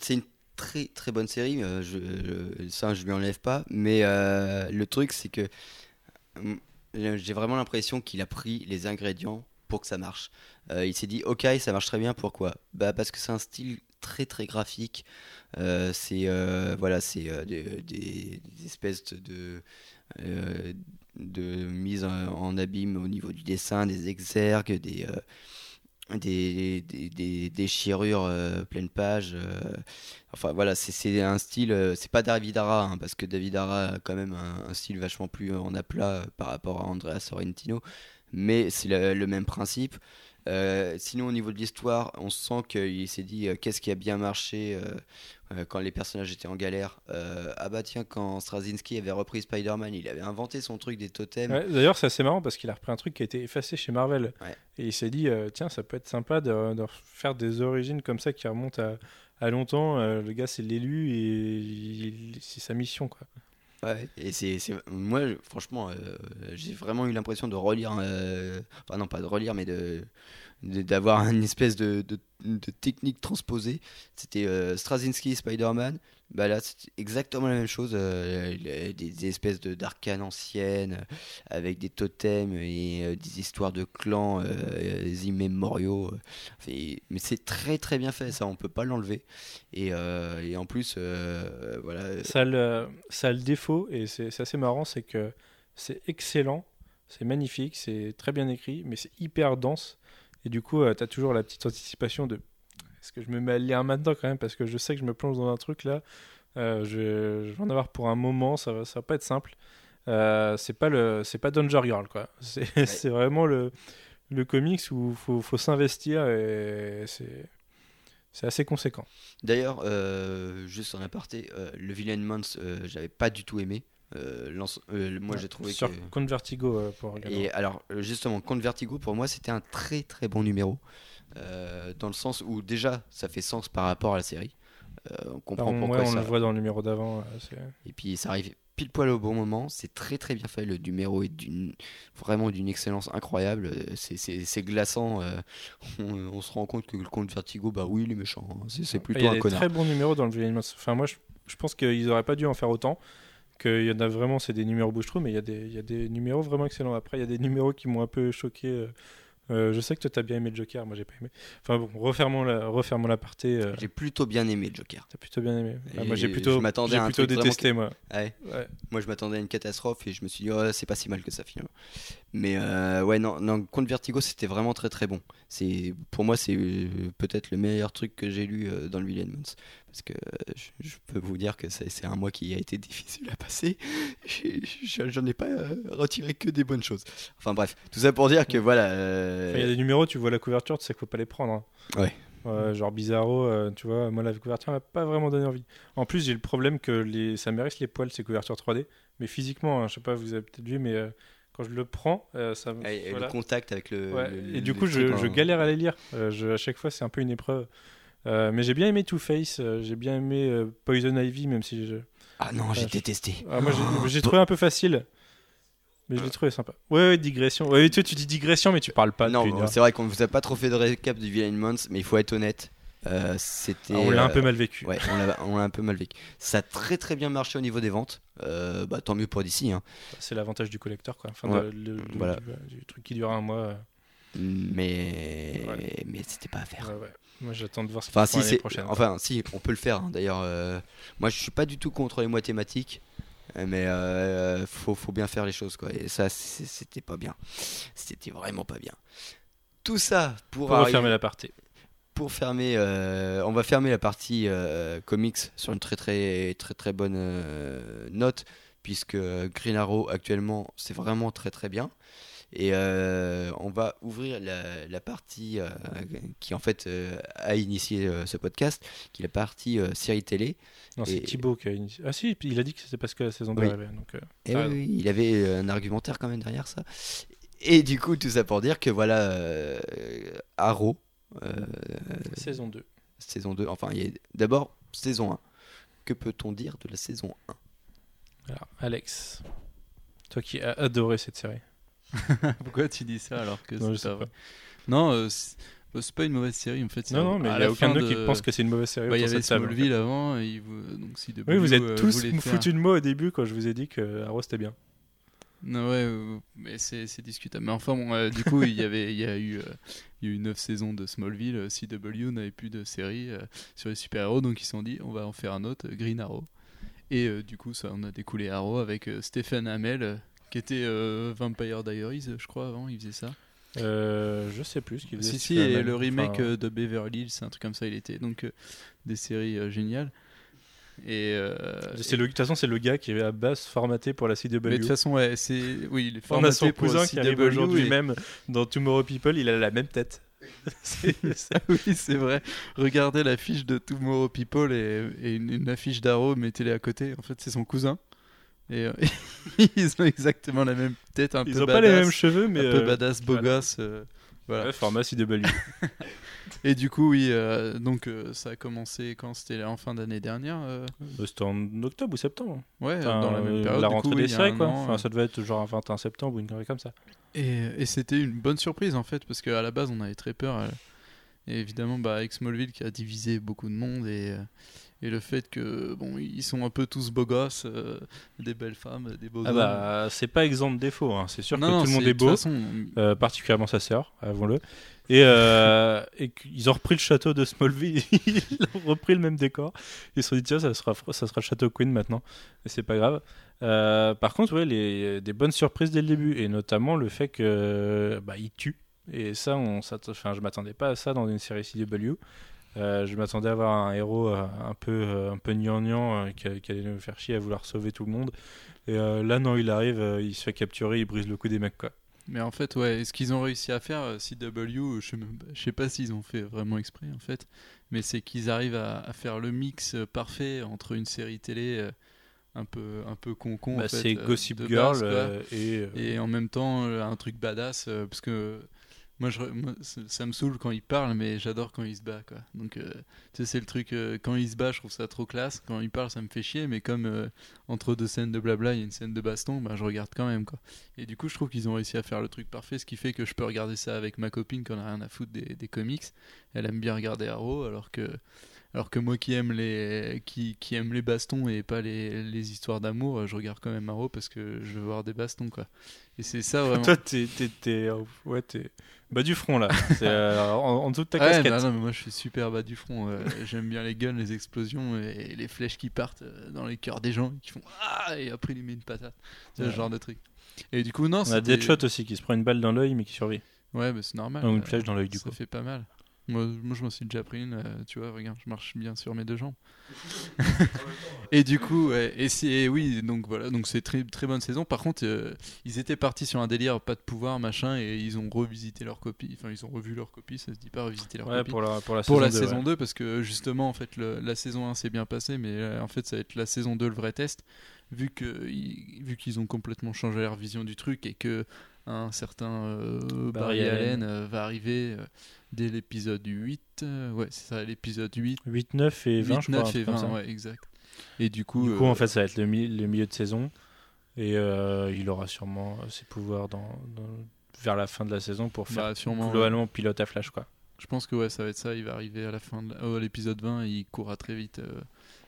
[SPEAKER 1] c'est une très très bonne série, euh, je, ça je lui enlève pas, mais euh, le truc c'est que hum, j'ai vraiment l'impression qu'il a pris les ingrédients pour que ça marche. Euh, il s'est dit ok ça marche très bien, pourquoi? Bah parce que c'est un style très très graphique, c'est voilà c'est des, espèces de de mise en, abîme au niveau du dessin, des exergues, des des, des, des déchirures euh, pleine page. euh, enfin voilà, c'est- un style, euh, c'est pas David Ara, hein, parce que David Ara a quand même un, style vachement plus en aplat euh, par rapport à Andrea Sorrentino, mais c'est le même principe. Euh, sinon, au niveau de l'histoire, on sent qu'il s'est dit euh, qu'est-ce qui a bien marché euh, quand les personnages étaient en galère. Euh, ah bah tiens, quand Straczynski avait repris Spider-Man, il avait inventé son truc des totems.
[SPEAKER 3] Ouais, D'ailleurs, c'est assez marrant parce qu'il a repris un truc qui a été effacé chez Marvel.
[SPEAKER 1] Ouais.
[SPEAKER 3] Et il s'est dit, euh, tiens, ça peut être sympa de, de faire des origines comme ça qui remontent à, à longtemps. Euh, le gars, c'est l'élu et c'est sa mission. Quoi.
[SPEAKER 1] Ouais, et c'est, moi franchement euh, j'ai vraiment eu l'impression de relire euh, enfin non pas de relire mais de d'avoir une espèce de, de- technique transposée. C'était euh, Straczynski Spider-Man. Bah là, c'est exactement la même chose. euh, des, espèces de d'arcanes anciennes euh, avec des totems et euh, des histoires de clans euh, immémoriaux. mais c'est très très bien fait, ça, on peut pas l'enlever. Et, et en plus, voilà.
[SPEAKER 3] Ça le, ça le défaut, et c'est assez marrant, c'est que c'est excellent, c'est magnifique, c'est très bien écrit, mais c'est hyper dense. Et du coup, tu as toujours la petite anticipation de est-ce que je me mets à lire maintenant quand même Parce que je sais que je me plonge dans un truc là, euh, je, je vais en avoir pour un moment, ça va, ça va pas être simple. Euh, c'est pas le c'est pas Danger Girl quoi *laughs* c'est vraiment le le comics où faut faut s'investir et c'est c'est assez conséquent
[SPEAKER 1] D'ailleurs, euh, juste en aparté, euh, le Villain euh, j'avais pas du tout aimé. Euh, euh, moi, j'ai trouvé
[SPEAKER 3] sur
[SPEAKER 1] que.
[SPEAKER 3] Compte Vertigo euh, pour.
[SPEAKER 1] Et alors, justement, Compte Vertigo, pour moi, c'était un très très bon numéro. Euh, dans le sens où, déjà, ça fait sens par rapport à la série. Euh, on comprend
[SPEAKER 3] Ouais,
[SPEAKER 1] pourquoi
[SPEAKER 3] on
[SPEAKER 1] ça.
[SPEAKER 3] le voit dans le numéro d'avant. euh,
[SPEAKER 1] Et puis, ça arrive pile poil au bon moment. C'est très très bien fait. Le numéro est d'une vraiment d'une excellence incroyable. C'est- glaçant. euh, *laughs* on, on se rend compte que le Compte Vertigo, bah oui, il est méchant. hein. C'est
[SPEAKER 3] Il
[SPEAKER 1] plutôt
[SPEAKER 3] y a
[SPEAKER 1] un
[SPEAKER 3] des
[SPEAKER 1] connard.
[SPEAKER 3] très bons numéros dans le Villain. Enfin, moi, je, je pense qu'ils auraient pas dû en faire autant. Qu'il y en a vraiment, c'est des numéros bouche mais il y, a des- il y a des numéros vraiment excellents. Après, il y a des numéros qui m'ont un peu choqué. euh, euh, je sais que toi, t'as bien aimé le Joker, moi, j'ai pas aimé. Enfin, bon, refermons la, refermons la partie. euh,
[SPEAKER 1] J'ai plutôt bien aimé le Joker.
[SPEAKER 3] T'as plutôt bien aimé. Ah, moi, j'ai plutôt,
[SPEAKER 1] je m'attendais
[SPEAKER 3] j'ai plutôt
[SPEAKER 1] vraiment
[SPEAKER 3] détesté, moi.
[SPEAKER 1] Ouais.
[SPEAKER 3] Ouais.
[SPEAKER 1] Moi, je m'attendais à une catastrophe et je me suis dit, oh, c'est pas si mal que ça finalement. Mais euh, ouais, non, non, Contre Vertigo, c'était vraiment très très bon. C'est pour moi, c'est peut-être le meilleur truc que j'ai lu dans le Villain Months. Parce que euh, je, je peux vous dire que c'est un mois qui a été difficile à passer. *laughs* J'en ai pas euh, retiré que des bonnes choses. Enfin bref, tout ça pour dire que voilà. euh,
[SPEAKER 3] Enfin, Il y a des numéros, tu vois la couverture, tu sais qu'il faut pas les prendre. hein.
[SPEAKER 1] Ouais.
[SPEAKER 3] Genre Bizarro, euh, tu vois, moi la couverture m'a pas vraiment donné envie. En plus, j'ai le problème que les... ça mérite les poils, ces couvertures 3D. Mais physiquement, hein, je sais pas, vous avez peut-être vu, mais quand je le prends, euh, ça me.
[SPEAKER 1] et-
[SPEAKER 3] voilà.
[SPEAKER 1] le contact avec le.
[SPEAKER 3] Ouais,
[SPEAKER 1] le-
[SPEAKER 3] et du coup, je, galère à les lire. Euh, je- à chaque fois, c'est un peu une épreuve. Euh, mais j'ai bien aimé Two Face, euh, j'ai bien aimé euh, Poison Ivy, même si je...
[SPEAKER 1] Ah non, j'ai
[SPEAKER 3] je-
[SPEAKER 1] détesté.
[SPEAKER 3] Ah, moi j'ai- j'ai trouvé un peu facile. Mais je l'ai trouvé sympa. Ouais, ouais, digression. Ouais, toi, tu dis digression, mais tu parles pas
[SPEAKER 1] non, c'est vrai qu'on vous a pas trop fait de récap du Villain Months, mais il faut être honnête. c'était.
[SPEAKER 3] Ah, on l'a un peu mal vécu.
[SPEAKER 1] Ouais, on l'a, un peu mal vécu. Ça a très très bien marché au niveau des ventes. Bah, tant mieux pour d'ici. Hein.
[SPEAKER 3] C'est l'avantage du collecteur, quoi. Enfin,
[SPEAKER 1] Ouais.
[SPEAKER 3] de- le- le-
[SPEAKER 1] Voilà.
[SPEAKER 3] du, du truc qui dure un mois.
[SPEAKER 1] Mais mais c'était pas à faire.
[SPEAKER 3] ouais, ouais. Moi, j'attends de voir ce
[SPEAKER 1] Enfin, si c'est,
[SPEAKER 3] prochaine.
[SPEAKER 1] enfin si, on peut le faire. hein. D'ailleurs, euh, moi je suis pas du tout contre les mathématiques, mais euh, faut faut bien faire les choses quoi. Et ça, c'était pas bien. C'était vraiment pas bien. Tout ça pour,
[SPEAKER 3] Pour refermer la partie.
[SPEAKER 1] pour fermer, euh, on va fermer la partie euh, comics sur une très très très très bonne euh, note, puisque Green Arrow actuellement c'est vraiment très très bien. Et euh, on va ouvrir la, la partie euh, qui en fait euh, a initié ce podcast, qui est la partie série télé.
[SPEAKER 3] Non, c'est Thibaut qui a initié. Ah si, il a dit que c'est parce que la saison 2
[SPEAKER 1] Oui.
[SPEAKER 3] arrivait. Donc,
[SPEAKER 1] Et
[SPEAKER 3] t'as
[SPEAKER 1] oui, il avait un argumentaire quand même derrière ça. Et du coup, tout ça pour dire que voilà, Arrow,
[SPEAKER 3] Saison 2.
[SPEAKER 1] saison 2, enfin, d'abord saison 1. Que peut-on dire de la saison 1
[SPEAKER 3] Alors, Alex, toi qui as adoré cette série. *laughs*
[SPEAKER 2] Pourquoi tu dis ça alors que c'est pas vrai Non, euh, c'est bah, c'est pas une mauvaise série en fait.
[SPEAKER 3] Non, non, mais il n'y a aucun de nous qui pense que c'est une mauvaise série.
[SPEAKER 2] Bah, il y avait
[SPEAKER 3] table.
[SPEAKER 2] Smallville avant, et donc si
[SPEAKER 3] Oui, vous êtes
[SPEAKER 2] euh,
[SPEAKER 3] tous
[SPEAKER 2] voulait *laughs*
[SPEAKER 3] me
[SPEAKER 2] faire-
[SPEAKER 3] foutu de moi au début quand je vous ai dit que Arrow c'était bien.
[SPEAKER 2] Non, ouais, euh, mais c'est discutable. Mais enfin, bon, euh, du coup, il y avait, il y a eu, euh, il y a eu 9 saisons de Smallville. euh, CW n'avait plus de série euh, sur les super-héros, donc ils se sont dit, on va en faire un autre, euh, Green Arrow. Et euh, du coup, ça, on a découlé Arrow avec euh, Stephen Amell, euh, qui était euh, Vampire Diaries, je crois, avant, il faisait ça.
[SPEAKER 3] Euh, je sais plus ce qu'il faisait.
[SPEAKER 2] Si, si, et le remake
[SPEAKER 3] enfin,
[SPEAKER 2] euh, de Beverly Hills, c'est un truc comme ça, il était. Donc, euh, des séries euh, géniales. Et.
[SPEAKER 3] le- De toute façon, c'est le gars qui est à base formaté pour la CW.
[SPEAKER 2] Mais de toute façon, ouais, c'est. Oui, il est
[SPEAKER 3] On a son
[SPEAKER 2] formaté pour
[SPEAKER 3] cousin qui arrive aujourd'hui
[SPEAKER 2] et-
[SPEAKER 3] même dans Tomorrow People, il a la même tête. *laughs* C'est- *laughs*
[SPEAKER 2] oui, c'est vrai. Regardez l'affiche de Tomorrow People et, et une, une affiche d'Arrow, mettez-les à côté. En fait, c'est son cousin. Et euh, *laughs* ils ont exactement la même tête, un
[SPEAKER 3] Ils
[SPEAKER 2] peu
[SPEAKER 3] ont
[SPEAKER 2] badass.
[SPEAKER 3] pas les mêmes cheveux, mais
[SPEAKER 2] un peu
[SPEAKER 3] euh,
[SPEAKER 2] badass, beau
[SPEAKER 3] voilà.
[SPEAKER 2] gosse, euh, Voilà.
[SPEAKER 3] Ouais, format CW. *laughs* *laughs*
[SPEAKER 2] Et du coup, oui, euh, donc ça a commencé quand c'était en fin d'année dernière.
[SPEAKER 3] C'était en octobre ou septembre.
[SPEAKER 2] ouais,
[SPEAKER 3] Enfin,
[SPEAKER 2] dans la même période.
[SPEAKER 3] la rentrée
[SPEAKER 2] coup,
[SPEAKER 3] des séries, quoi.
[SPEAKER 2] an,
[SPEAKER 3] Enfin, ça devait être genre un 21 septembre ou une connerie comme ça.
[SPEAKER 2] Et, et c'était une bonne surprise en fait, parce qu'à la base on avait très peur. et évidemment, bah, avec Smallville qui a divisé beaucoup de monde et, et le fait que bon, ils sont un peu tous beaux gosses, euh, des belles femmes, des beaux
[SPEAKER 3] Ah bah, c'est pas exempt de défaut. hein. C'est sûr
[SPEAKER 2] Non,
[SPEAKER 3] que
[SPEAKER 2] non,
[SPEAKER 3] tout le monde est beau.
[SPEAKER 2] façon,
[SPEAKER 3] Euh, particulièrement sa sœur, avouons-le. Et, euh, et qu'ils ont repris le château de Smallville, *laughs* ils ont repris le même décor. Ils se sont dit, tiens, ça sera, ça sera le château Queen maintenant. Et c'est pas grave. Par contre, ouais, les, des bonnes surprises dès le début. Et notamment le fait que bah, il tue. Et ça, on, s'att- enfin, je m'attendais pas à ça dans une série CW. Euh, je m'attendais à avoir un héros euh, un peu, euh, un peu gnangnan euh, qui, qui allait nous faire chier à vouloir sauver tout le monde. Et euh, là, non, il arrive, euh, il se fait capturer, il brise le cou des mecs, quoi.
[SPEAKER 2] Mais en fait, ouais, ce qu'ils ont réussi à faire, CW, je sais, même pas- je sais pas s'ils ont fait vraiment exprès en fait, mais c'est qu'ils arrivent à, à faire le mix parfait entre une série télé un peu un peu con-con. en
[SPEAKER 3] Bah,
[SPEAKER 2] fait,
[SPEAKER 3] c'est Gossip
[SPEAKER 2] de
[SPEAKER 3] Girl
[SPEAKER 2] base, quoi.
[SPEAKER 3] euh, et, euh,
[SPEAKER 2] et en même temps un truc badass parce que moi, je, ça me saoule quand il parle mais j'adore quand il se bat quoi. Donc euh, c'est le truc euh, quand il se bat je trouve ça trop classe. Quand il parle ça me fait chier mais comme euh, entre deux scènes de blabla il y a une scène de baston bah je regarde quand même quoi. Et du coup je trouve qu'ils ont réussi à faire le truc parfait ce qui fait que je peux regarder ça avec ma copine qui en a rien à foutre des, des comics. Elle aime bien regarder Arrow alors que alors que moi qui aime les qui, qui aime les bastons et pas les, les histoires d'amour je regarde quand même Arrow parce que je veux voir des bastons quoi et c'est ça vraiment
[SPEAKER 3] Toi, t'es, t'es, t'es, euh, ouais, t'es bas du front là. C'est euh, en, en dessous de ta
[SPEAKER 2] Ouais,
[SPEAKER 3] casquette.
[SPEAKER 2] bah non, mais moi je suis super bas du front. euh, J'aime bien les guns, les explosions et les flèches qui partent dans les cœurs des gens qui font Ah et après il lui met une patate. C'est
[SPEAKER 3] Ouais.
[SPEAKER 2] ce genre de truc. Et du coup, non,
[SPEAKER 3] On a Deadshot aussi qui se prend une balle dans l'œil mais qui survit.
[SPEAKER 2] Ouais, mais c'est normal.
[SPEAKER 3] Ou une flèche dans l'œil du
[SPEAKER 2] ça
[SPEAKER 3] coup.
[SPEAKER 2] fait pas mal. Moi, moi je m'en suis déjà pris une, euh, tu vois, regarde, je marche bien sur mes deux jambes. *laughs* et du coup, ouais, et c'est oui, donc voilà, donc c'est très très bonne saison. Par contre, euh, ils étaient partis sur un délire pas de pouvoir machin et ils ont revisité leur copie. Enfin, ils ont revu leur copie, ça se dit pas revisiter leur
[SPEAKER 3] Ouais,
[SPEAKER 2] copie
[SPEAKER 3] pour la, pour la
[SPEAKER 2] pour
[SPEAKER 3] saison
[SPEAKER 2] la
[SPEAKER 3] 2,
[SPEAKER 2] saison
[SPEAKER 3] ouais.
[SPEAKER 2] 2 parce que justement en fait le- la saison 1 s'est bien passée mais euh, en fait ça va être la saison 2 le vrai test vu que ils- vu qu'ils ont complètement changé leur vision du truc et que un certain euh, Barry,
[SPEAKER 3] Barry
[SPEAKER 2] Allen,
[SPEAKER 3] Allen.
[SPEAKER 2] euh, va arriver euh, dès l'épisode 8 euh, ouais c'est ça l'épisode 8
[SPEAKER 3] 8, 9 et 20,
[SPEAKER 2] 8
[SPEAKER 3] je crois.
[SPEAKER 2] 9 et
[SPEAKER 3] truc comme
[SPEAKER 2] 20
[SPEAKER 3] ça.
[SPEAKER 2] ouais exact et du coup,
[SPEAKER 3] Du coup,
[SPEAKER 2] euh,
[SPEAKER 3] en fait, ça va être le, mi- le milieu de saison. Et euh, il aura sûrement euh, ses pouvoirs dans, dans- vers la fin de la saison pour faire
[SPEAKER 2] bah, sûrement
[SPEAKER 3] globalement pilote à Flash. Quoi.
[SPEAKER 2] je pense que ouais ça va être ça il va arriver à la fin de oh, l'épisode 20 et il courra très vite euh,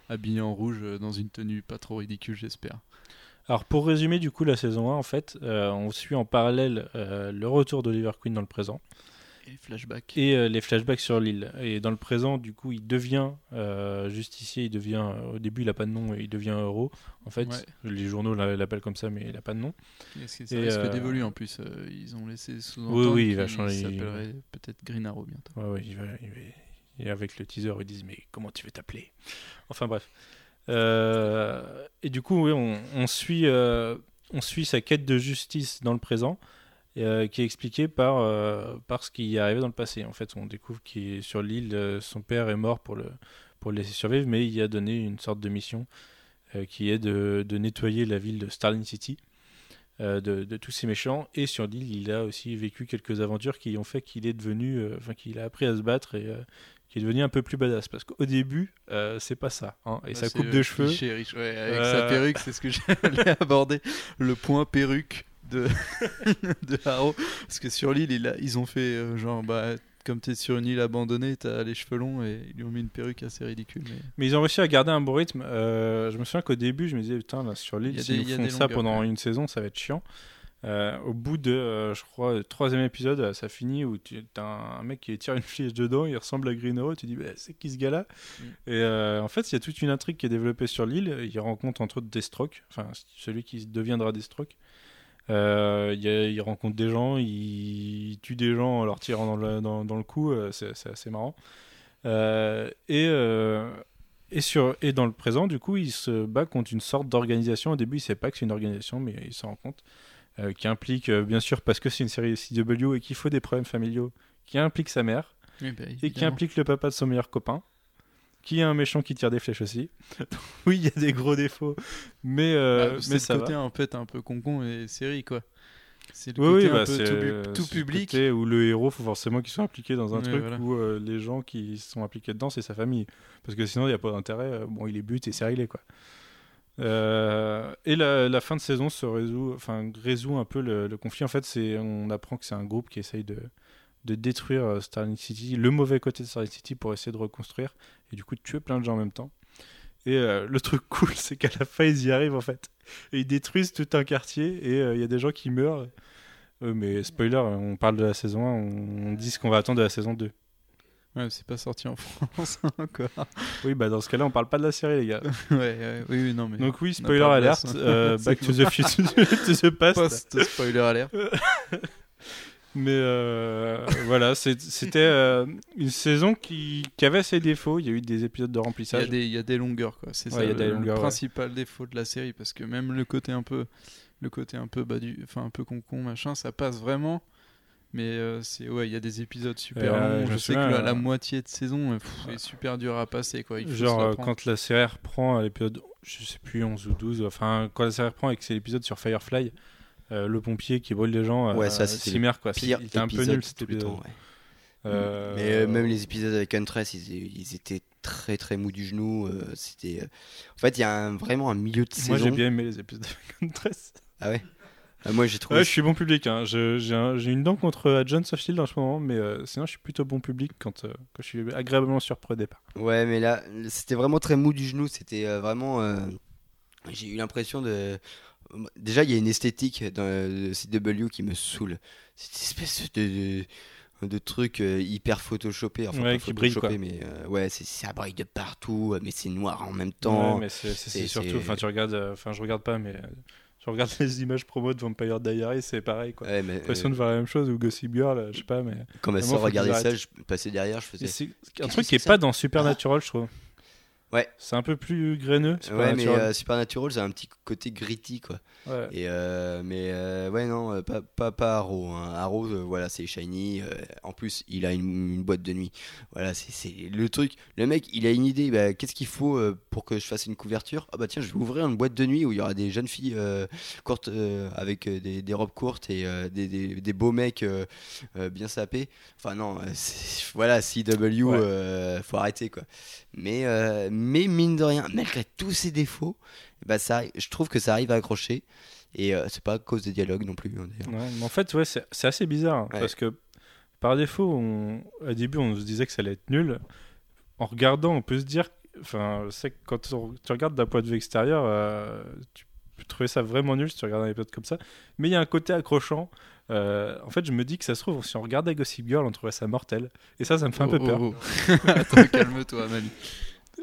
[SPEAKER 2] habillé en rouge euh, dans une tenue pas trop ridicule j'espère
[SPEAKER 3] Alors, pour résumer, du coup, la saison 1, en fait, euh, on suit en parallèle euh, le retour d'Oliver Queen dans le présent.
[SPEAKER 2] Et
[SPEAKER 3] et euh, les flashbacks sur l'île. Et dans le présent, du coup, il devient euh, justicier, il devient, au début, il a pas de nom, et il devient héros. En fait,
[SPEAKER 2] Ouais.
[SPEAKER 3] les journaux l'a- l'appellent comme ça, mais il a pas de nom.
[SPEAKER 2] Est-ce que ça
[SPEAKER 3] Et,
[SPEAKER 2] risque
[SPEAKER 3] euh,
[SPEAKER 2] d'évoluer en plus euh, Ils ont laissé
[SPEAKER 3] Oui,
[SPEAKER 2] sous-entendre
[SPEAKER 3] oui, il va changer.
[SPEAKER 2] s'appellerait peut-être Green Arrow bientôt.
[SPEAKER 3] Ouais, ouais, il va- il va- Et avec le teaser, ils disent, mais comment tu veux t'appeler? Enfin, bref. Et du coup, oui, on, on suit, on suit sa quête de justice dans le présent. Euh, qui est expliquée par, euh, par ce qui est arrivé dans le passé. En fait, on découvre qu'il sur l'île, euh, son père est mort pour le, pour le laisser survivre, mais il a donné une sorte de mission qui est de, de nettoyer la ville de Starling City de, de tous ces méchants. Et sur l'île, il a aussi vécu quelques aventures qui ont fait qu'il est devenu, enfin, qu'il a appris à se battre et qu'il est devenu un peu plus badass. Parce qu'au début, euh, c'est pas ça. hein. Et sa coupe de cheveux.
[SPEAKER 2] riche, ouais, avec
[SPEAKER 3] Euh,
[SPEAKER 2] sa perruque, c'est ce que *laughs* j'allais aborder. Le point perruque de, *laughs* de Arrow. Parce que sur l'île, il ils ont fait euh, genre, bah, comme tu es sur une île abandonnée, tu as les cheveux longs et ils lui ont mis une perruque assez ridicule. Mais...
[SPEAKER 3] Mais ils ont réussi à garder un bon rythme. Euh, je me souviens qu'au début, je me disais, putain, là, sur l'île, s'ils
[SPEAKER 2] a
[SPEAKER 3] font ça
[SPEAKER 2] longueurs,
[SPEAKER 3] pendant une saison, ça va être chiant. Euh, au bout de, euh, je crois, le troisième épisode, ça finit où tu as un, un mec qui tire une flèche dedans, il ressemble à Green Arrow, tu dis, bah, c'est qui ce gars-là?
[SPEAKER 2] Mm.
[SPEAKER 3] Et euh, en fait, il y a toute une intrigue qui est développée sur l'île. Il rencontre entre autres Deathstroke, enfin celui qui deviendra Deathstroke. Euh, il, y a- il rencontre des gens, il, il tue des gens en leur tirant dans le, dans, dans le cou, euh, c'est assez marrant. Euh, et, euh, et, sur, et dans le présent, du coup, il se bat contre une sorte d'organisation. Au début, il ne sait pas que c'est une organisation, mais il s'en rend compte. euh, qui implique, bien sûr, parce que c'est une série CW et qu'il faut des problèmes familiaux, qui implique sa mère
[SPEAKER 2] Oui, bah,
[SPEAKER 3] et qui implique le papa de son meilleur copain, qui est un méchant qui tire des flèches aussi. *laughs* oui, il y a des gros défauts, mais, euh,
[SPEAKER 2] Bah, c'est
[SPEAKER 3] mais
[SPEAKER 2] le
[SPEAKER 3] ça
[SPEAKER 2] côté
[SPEAKER 3] va.
[SPEAKER 2] en fait un peu concon et série quoi. C'est le
[SPEAKER 3] Oui,
[SPEAKER 2] côté
[SPEAKER 3] oui,
[SPEAKER 2] un
[SPEAKER 3] bah,
[SPEAKER 2] peu tout,
[SPEAKER 3] euh,
[SPEAKER 2] tout
[SPEAKER 3] le
[SPEAKER 2] public.
[SPEAKER 3] côté où le héros, faut forcément qu'il soit impliqué dans un truc
[SPEAKER 2] voilà.
[SPEAKER 3] où euh, les gens qui sont impliqués dedans, c'est sa famille. Parce que sinon, il n'y a pas d'intérêt. Bon, il est but et c'est réglé, quoi. Euh, et la, la fin de saison se résout, enfin, résout un peu le, le conflit. En fait, c'est, on apprend que c'est un groupe qui essaye de, de détruire Starling City, le mauvais côté de Starling City, pour essayer de reconstruire et du coup de tuer plein de gens en même temps. Et euh, le truc *laughs* cool, c'est qu'à la fin, ils y arrivent en fait. Et ils détruisent tout un quartier et euh, il y a des gens qui meurent. Euh, mais spoiler, on parle de la saison 1, on dit ce qu'on va attendre de la saison 2.
[SPEAKER 2] Ouais, c'est pas sorti en *laughs* France encore.
[SPEAKER 3] Oui, bah dans ce cas-là, on parle pas de la série, les gars. *laughs*
[SPEAKER 2] ouais, ouais, oui, oui, non, mais.
[SPEAKER 3] Donc oui, spoiler alert,
[SPEAKER 2] place, hein.
[SPEAKER 3] Back to the Future, to the Past.
[SPEAKER 2] Post-spoiler alert.
[SPEAKER 3] Mais euh, *laughs* voilà, c'était euh, une saison qui, qui avait ses défauts. Il y a eu des épisodes de
[SPEAKER 2] Il y, a
[SPEAKER 3] remplissage.
[SPEAKER 2] des, il y a des longueurs, quoi. C'est
[SPEAKER 3] Ouais,
[SPEAKER 2] ça
[SPEAKER 3] il y a
[SPEAKER 2] le,
[SPEAKER 3] des
[SPEAKER 2] le
[SPEAKER 3] longueurs,
[SPEAKER 2] principal défaut de la série, parce que même le côté un peu, le côté un peu bas du, enfin un peu concon machin, ça passe vraiment. Mais euh, c'est ouais, il y a des épisodes super
[SPEAKER 3] Euh,
[SPEAKER 2] longs.
[SPEAKER 3] je
[SPEAKER 2] sais que la, la moitié de saison pff, est super dur à passer, quoi. Il faut
[SPEAKER 3] Genre
[SPEAKER 2] se
[SPEAKER 3] quand la série reprend à l'épisode, je sais plus, 11 ou 12, enfin quand la série reprend et que c'est l'épisode sur Firefly, euh, le pompier qui brûle les gens,
[SPEAKER 1] Ouais,
[SPEAKER 3] euh,
[SPEAKER 1] ça, c'était
[SPEAKER 3] quoi. C'est-
[SPEAKER 1] Pire
[SPEAKER 3] il était un peu nul
[SPEAKER 1] tout le temps, ouais.
[SPEAKER 3] Euh,
[SPEAKER 1] Mais euh, même les épisodes avec Huntress, ils, ils étaient très très mous du genou. euh, c'était. En fait, il y a un- vraiment un milieu de
[SPEAKER 3] Moi j'ai
[SPEAKER 1] saison.
[SPEAKER 3] bien aimé les épisodes avec Huntress.
[SPEAKER 1] Ah ouais? Ah, moi j'ai trouvé.
[SPEAKER 3] Ouais, je suis bon public. Hein. Je- J'ai un- j'ai une dent contre Agents of Shield en ce moment, mais euh, sinon je suis plutôt bon public quand, euh, quand je suis agréablement surpris au départ.
[SPEAKER 1] Ouais, mais là, c'était vraiment très mou du genou. C'était euh, vraiment. euh, J'ai eu l'impression de. Déjà, il y a une esthétique dans le CW qui me saoule. Cette espèce de. de, de truc euh, hyper photoshopé. Enfin,
[SPEAKER 3] Ouais, qui brille,
[SPEAKER 1] photoshopé, mais euh, ouais, c'est- ça brille de partout, euh, mais c'est noir en même temps.
[SPEAKER 3] Ouais, mais c'est surtout. Enfin, tu regardes. euh, Enfin, je regarde pas, mais euh, je regarde *laughs* les images promo de Vampire Diaries, c'est pareil quoi.
[SPEAKER 1] Ouais, mais,
[SPEAKER 3] J'ai l'impression
[SPEAKER 1] euh,
[SPEAKER 3] de voir la même chose ou Gossip Girl, euh, je sais pas, mais.
[SPEAKER 1] quand ma soeur regardait ça, je passais derrière, je faisais.
[SPEAKER 3] c'est un truc qui est pas dans Supernatural, je trouve.
[SPEAKER 1] Ouais.
[SPEAKER 3] C'est un peu plus graineux.
[SPEAKER 1] Ouais, mais
[SPEAKER 3] Supernatural.
[SPEAKER 1] euh, Supernatural, c'est un petit côté gritty, quoi.
[SPEAKER 3] Ouais.
[SPEAKER 1] Et euh, mais euh, ouais, non, euh, pas, pas, pas Arrow. Hein. Arrow, voilà, c'est shiny. en plus, il a une, une boîte de nuit. Voilà, c'est le truc. Le mec, il a une idée. Bah, Qu'est-ce qu'il faut pour que je fasse une couverture? Ah bah tiens, je vais ouvrir une boîte de nuit où il y aura des jeunes filles courtes avec des, des robes courtes et des, des, des beaux mecs bien sapés. Enfin non, voilà, CW,
[SPEAKER 3] Ouais.
[SPEAKER 1] faut arrêter quoi. Mais, mais mine de rien, malgré tous ses défauts, bah ça, je trouve que ça arrive à accrocher. Et euh, c'est pas à cause des dialogues non plus. hein, d'ailleurs.
[SPEAKER 3] Ouais, mais en fait, ouais, c'est assez bizarre hein,
[SPEAKER 1] Ouais.
[SPEAKER 3] parce que par défaut, on, au début, on se disait que ça allait être nul. En regardant, on peut se dire, enfin, c'est que quand on- tu regardes d'un point de vue extérieur, euh, tu peux trouver ça vraiment nul si tu regardes un épisode comme ça. Mais il y a un côté accrochant. Euh, en fait, je me dis que ça se trouve, si on regardait Gossip Girl, on trouverait ça mortel. Et ça, ça me fait un peu
[SPEAKER 2] Oh,
[SPEAKER 3] peur.
[SPEAKER 2] oh, oh. *laughs* *laughs* Attends, calme-toi, Manu.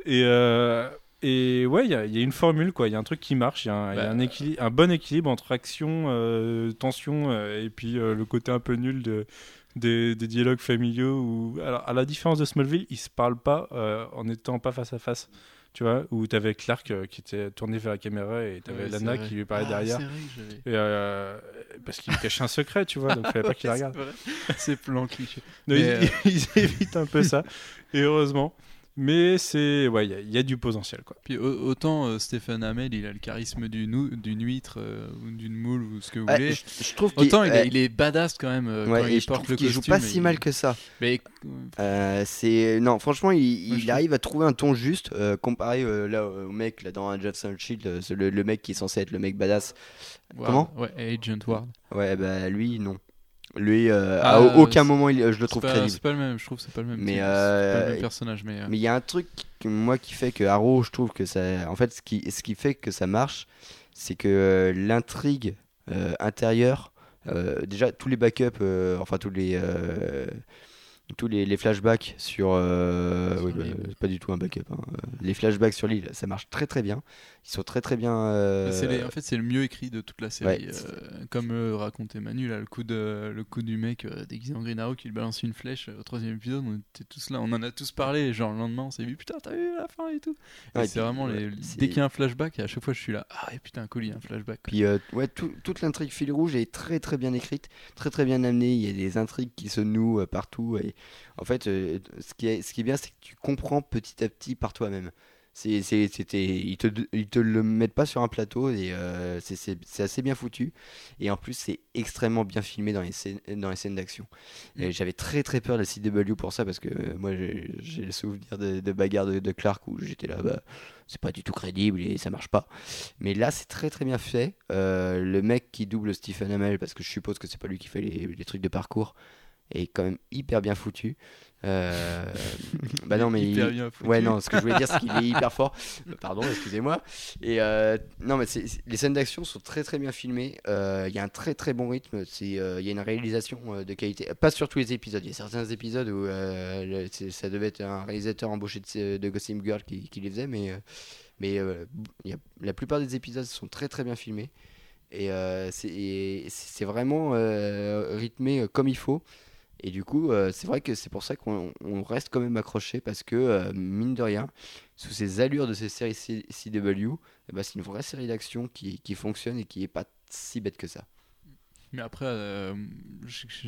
[SPEAKER 3] Et, euh, et ouais, il y, a- il y a une formule, quoi. Il y a un truc qui marche. Il y a un, il y a
[SPEAKER 2] Bah,
[SPEAKER 3] un, bon équilibre entre action, euh, tension euh, et puis le côté un peu nul de, des, des dialogues familiaux. Où, alors, à la différence de Smallville, ils se parlent pas en étant pas face à face. Tu vois, où t'avais Clark euh, qui était tourné vers la caméra et t'avais
[SPEAKER 2] Ouais, c'est
[SPEAKER 3] Lana qui lui parlait
[SPEAKER 2] Ah,
[SPEAKER 3] derrière.
[SPEAKER 2] vrai
[SPEAKER 3] Et, euh, parce qu'il cachait un secret, tu vois, donc il fallait pas *laughs* qu'il la regarde.
[SPEAKER 2] c'est plan cliché.
[SPEAKER 3] Ils,
[SPEAKER 2] euh, *laughs*
[SPEAKER 3] ils évitent un peu ça, et heureusement. Mais c'est. Ouais, il y a- il y, a du potentiel, quoi.
[SPEAKER 2] Puis au- autant euh, Stéphane Hamel, il a le charisme d'une d'une huître euh, ou d'une moule ou ce que vous
[SPEAKER 1] Ouais,
[SPEAKER 2] voulez.
[SPEAKER 1] je, je trouve qu'il
[SPEAKER 2] Autant il, est- il badass quand même euh,
[SPEAKER 1] ouais,
[SPEAKER 2] quand il
[SPEAKER 1] je
[SPEAKER 2] porte le costume.
[SPEAKER 1] joue pas si
[SPEAKER 2] il-
[SPEAKER 1] mal que ça.
[SPEAKER 2] Mais
[SPEAKER 1] Euh, c'est non, franchement, il, il arrive à trouver un ton juste euh, comparé euh, là au mec là dans Agents of Shield, le, le mec qui est censé être le mec badass. Comment?
[SPEAKER 2] Ouais, Agent Ward.
[SPEAKER 1] Ouais, bah lui non. Lui, euh,
[SPEAKER 2] Ah,
[SPEAKER 1] à au- aucun moment il- je le trouve
[SPEAKER 2] pas,
[SPEAKER 1] crédible.
[SPEAKER 2] c'est pas le même, je trouve, c'est pas le même.
[SPEAKER 1] Mais,
[SPEAKER 2] type, c'est
[SPEAKER 1] euh,
[SPEAKER 2] pas le même personnage, mais. euh,
[SPEAKER 1] Mais il y a un truc moi qui fait que Arrow, je trouve que ça, en fait, ce qui, ce qui fait que ça marche, c'est que euh, l'intrigue euh, intérieure, euh, déjà tous les backups, euh, enfin tous les euh, tous les, les flashbacks sur, euh, oui, bah, pas du tout un backup, hein, les flashbacks sur l'île, ça marche très très bien. Ils sont très très bien. euh,
[SPEAKER 2] les- en fait, c'est le mieux écrit de toute la série.
[SPEAKER 1] ouais,
[SPEAKER 2] euh, comme racontait Manu, là, le coup, de, le coup du mec déguisé en Green Arrow qui lui balance une flèche au troisième épisode. On était tous là, on en a tous parlé. Genre, le lendemain, on s'est vu, putain, t'as vu la fin et tout.
[SPEAKER 1] Ouais,
[SPEAKER 2] c'est vraiment
[SPEAKER 1] ouais,
[SPEAKER 2] les...
[SPEAKER 1] c'est-
[SPEAKER 2] dès qu'il y a un flashback, à chaque fois, je suis là, ah, et putain, a un flashback.
[SPEAKER 1] Puis ouais, tout- toute l'intrigue fil rouge est très très bien écrite, très très bien amenée. Il y a des intrigues qui se nouent partout. Et en fait, euh, ce, qui est, ce qui est bien, c'est que tu comprends petit à petit par toi-même. C'est, c'est- c'était, ils te, ils te le mettent pas sur un plateau et euh, c'est, c'est- c'est assez bien foutu. Et en plus, c'est extrêmement bien filmé dans les scènes, dans les scènes d'action. Et j'avais très très peur de la CW pour ça parce que euh, moi j'ai, j'ai le souvenir de, de bagarres de, de Clark où j'étais là, bah, c'est pas du tout crédible et ça marche pas. Mais là, c'est très très bien fait. Euh, le mec qui double Stephen Amell, parce que je suppose que c'est pas lui qui fait les, les trucs de parcours, est quand même hyper bien foutu. Euh, bah non, mais
[SPEAKER 2] Hyper
[SPEAKER 1] il-
[SPEAKER 2] bien foutu.
[SPEAKER 1] Ouais, non, ce que je voulais dire, c'est qu'il est hyper fort. Pardon, excusez-moi. Et euh, non, mais c'est- les scènes d'action sont très très bien filmées. Euh, Il y a un très très bon rythme. C'est, Il y a une réalisation de qualité. Pas sur tous les épisodes. Il y a certains épisodes où le- ça devait être un réalisateur embauché de, de Gossip Girl qui, qui les faisait, mais, mais il y a- la plupart des épisodes sont très très bien filmés. Et c'est et c'est vraiment rythmé comme il faut. Et du coup, euh, c'est vrai que c'est pour ça qu'on on reste quand même accroché parce que, euh, mine de rien, sous ces allures de ces séries C- CW, eh ben, c'est une vraie série d'action qui, qui fonctionne et qui est pas si bête que ça.
[SPEAKER 2] Mais après, euh,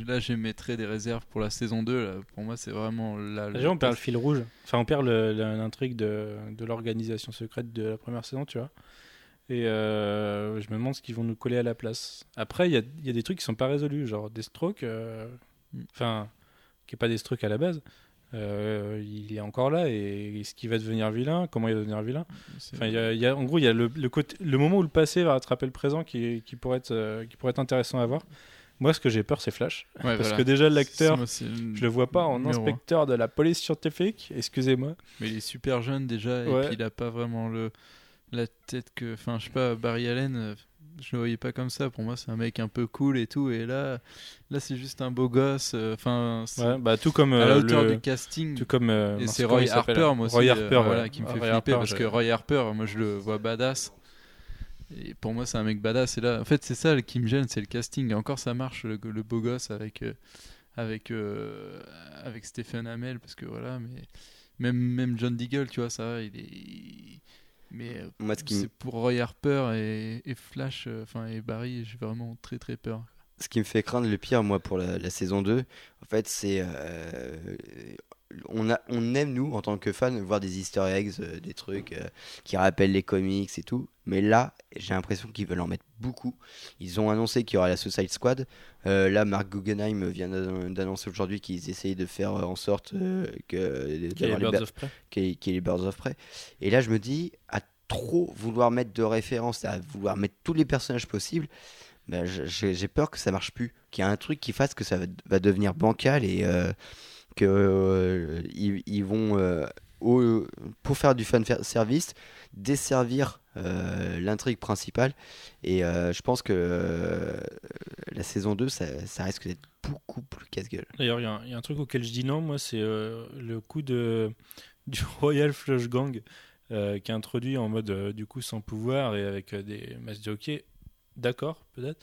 [SPEAKER 2] là, j'émettrais des réserves pour la saison 2. Là. Pour moi, c'est vraiment là.
[SPEAKER 3] Déjà, on perd le fil rouge. Enfin, on perd l'intrigue de, de l'organisation secrète de la première saison, tu vois. Et euh, je me demande ce qu'ils vont nous coller à la place. Après, il y a, il y a des trucs qui sont pas résolus, genre Deathstroke, euh,
[SPEAKER 2] Mm.
[SPEAKER 3] Enfin, qui est pas Deathstroke à la base. Euh, il est encore là et est-ce qu'il va devenir vilain? Comment il va devenir vilain? Enfin, il y a- il y a- en gros, il y a le, le côté, le moment où le passé va rattraper le présent qui, qui, pourrait, être, euh, qui pourrait être intéressant à voir. Moi, ce que j'ai peur, c'est Flash.
[SPEAKER 2] Ouais,
[SPEAKER 3] Parce
[SPEAKER 2] voilà.
[SPEAKER 3] que déjà, l'acteur, je le vois pas en
[SPEAKER 2] numéro
[SPEAKER 3] inspecteur de la police scientifique, excusez-moi.
[SPEAKER 2] Mais il est super jeune déjà, et
[SPEAKER 3] Ouais.
[SPEAKER 2] puis il a pas vraiment le la tête que. Enfin, je sais pas, Barry Allen, euh, je le voyais pas comme ça. Pour moi, c'est un mec un peu cool et tout. Et là, là c'est juste un beau gosse. euh, Enfin,
[SPEAKER 3] Ouais, bah, tout comme
[SPEAKER 2] à la
[SPEAKER 3] euh,
[SPEAKER 2] hauteur
[SPEAKER 3] le-
[SPEAKER 2] du casting.
[SPEAKER 3] tout comme euh,
[SPEAKER 2] Et c'est Roy Harper, moi aussi,
[SPEAKER 3] Roy
[SPEAKER 2] euh,
[SPEAKER 3] Harper,
[SPEAKER 2] voilà,
[SPEAKER 3] ouais.
[SPEAKER 2] qui me fait
[SPEAKER 3] Roy
[SPEAKER 2] flipper
[SPEAKER 3] Harper,
[SPEAKER 2] parce que Roy Harper, moi je le vois badass. Et pour moi, c'est un mec badass. Et là, en fait, c'est ça qui me gêne, c'est le casting. Et encore, ça marche, le, le beau gosse avec, euh, avec, euh, avec Stephen Amell, parce que voilà, mais même, même John Deagle, tu vois, ça, il est. Mais euh,
[SPEAKER 1] Moi, me-
[SPEAKER 2] c'est pour Roy Harper et, et Flash, euh, enfin, et Barry, j'ai vraiment très très peur.
[SPEAKER 1] ce qui me fait craindre le pire, moi, pour la, la saison 2, en fait, c'est. euh, on, a, on aime, nous, en tant que fans, voir des easter eggs, euh, des trucs euh, qui rappellent les comics et tout. Mais là, j'ai l'impression qu'ils veulent en mettre beaucoup. Ils ont annoncé qu'il y aura la Suicide Squad. Euh, là, Mark Guggenheim vient d'annon- d'annoncer aujourd'hui qu'ils essayent de faire en sorte que.
[SPEAKER 3] Qui est
[SPEAKER 1] d'avoir les
[SPEAKER 3] Birds of Prey.
[SPEAKER 1] Birds of. Et là, je me dis, à trop vouloir mettre de références, à vouloir mettre tous les personnages possibles, ben, j'ai peur que ça marche plus. Qu'il y a un truc qui fasse que ça va, va devenir bancal et que euh, ils, vont, euh, pour faire du fan service, desservir euh, l'intrigue principale. Et je pense que la saison 2, ça, risque d'être beaucoup plus casse-gueule.
[SPEAKER 3] D'ailleurs, il y, a un- truc auquel je dis non, moi, c'est le coup de, *laughs* du Royal Flush Gang qui est introduit en mode du coup sans pouvoir et avec des matchs de hockey. D'accord, peut-être.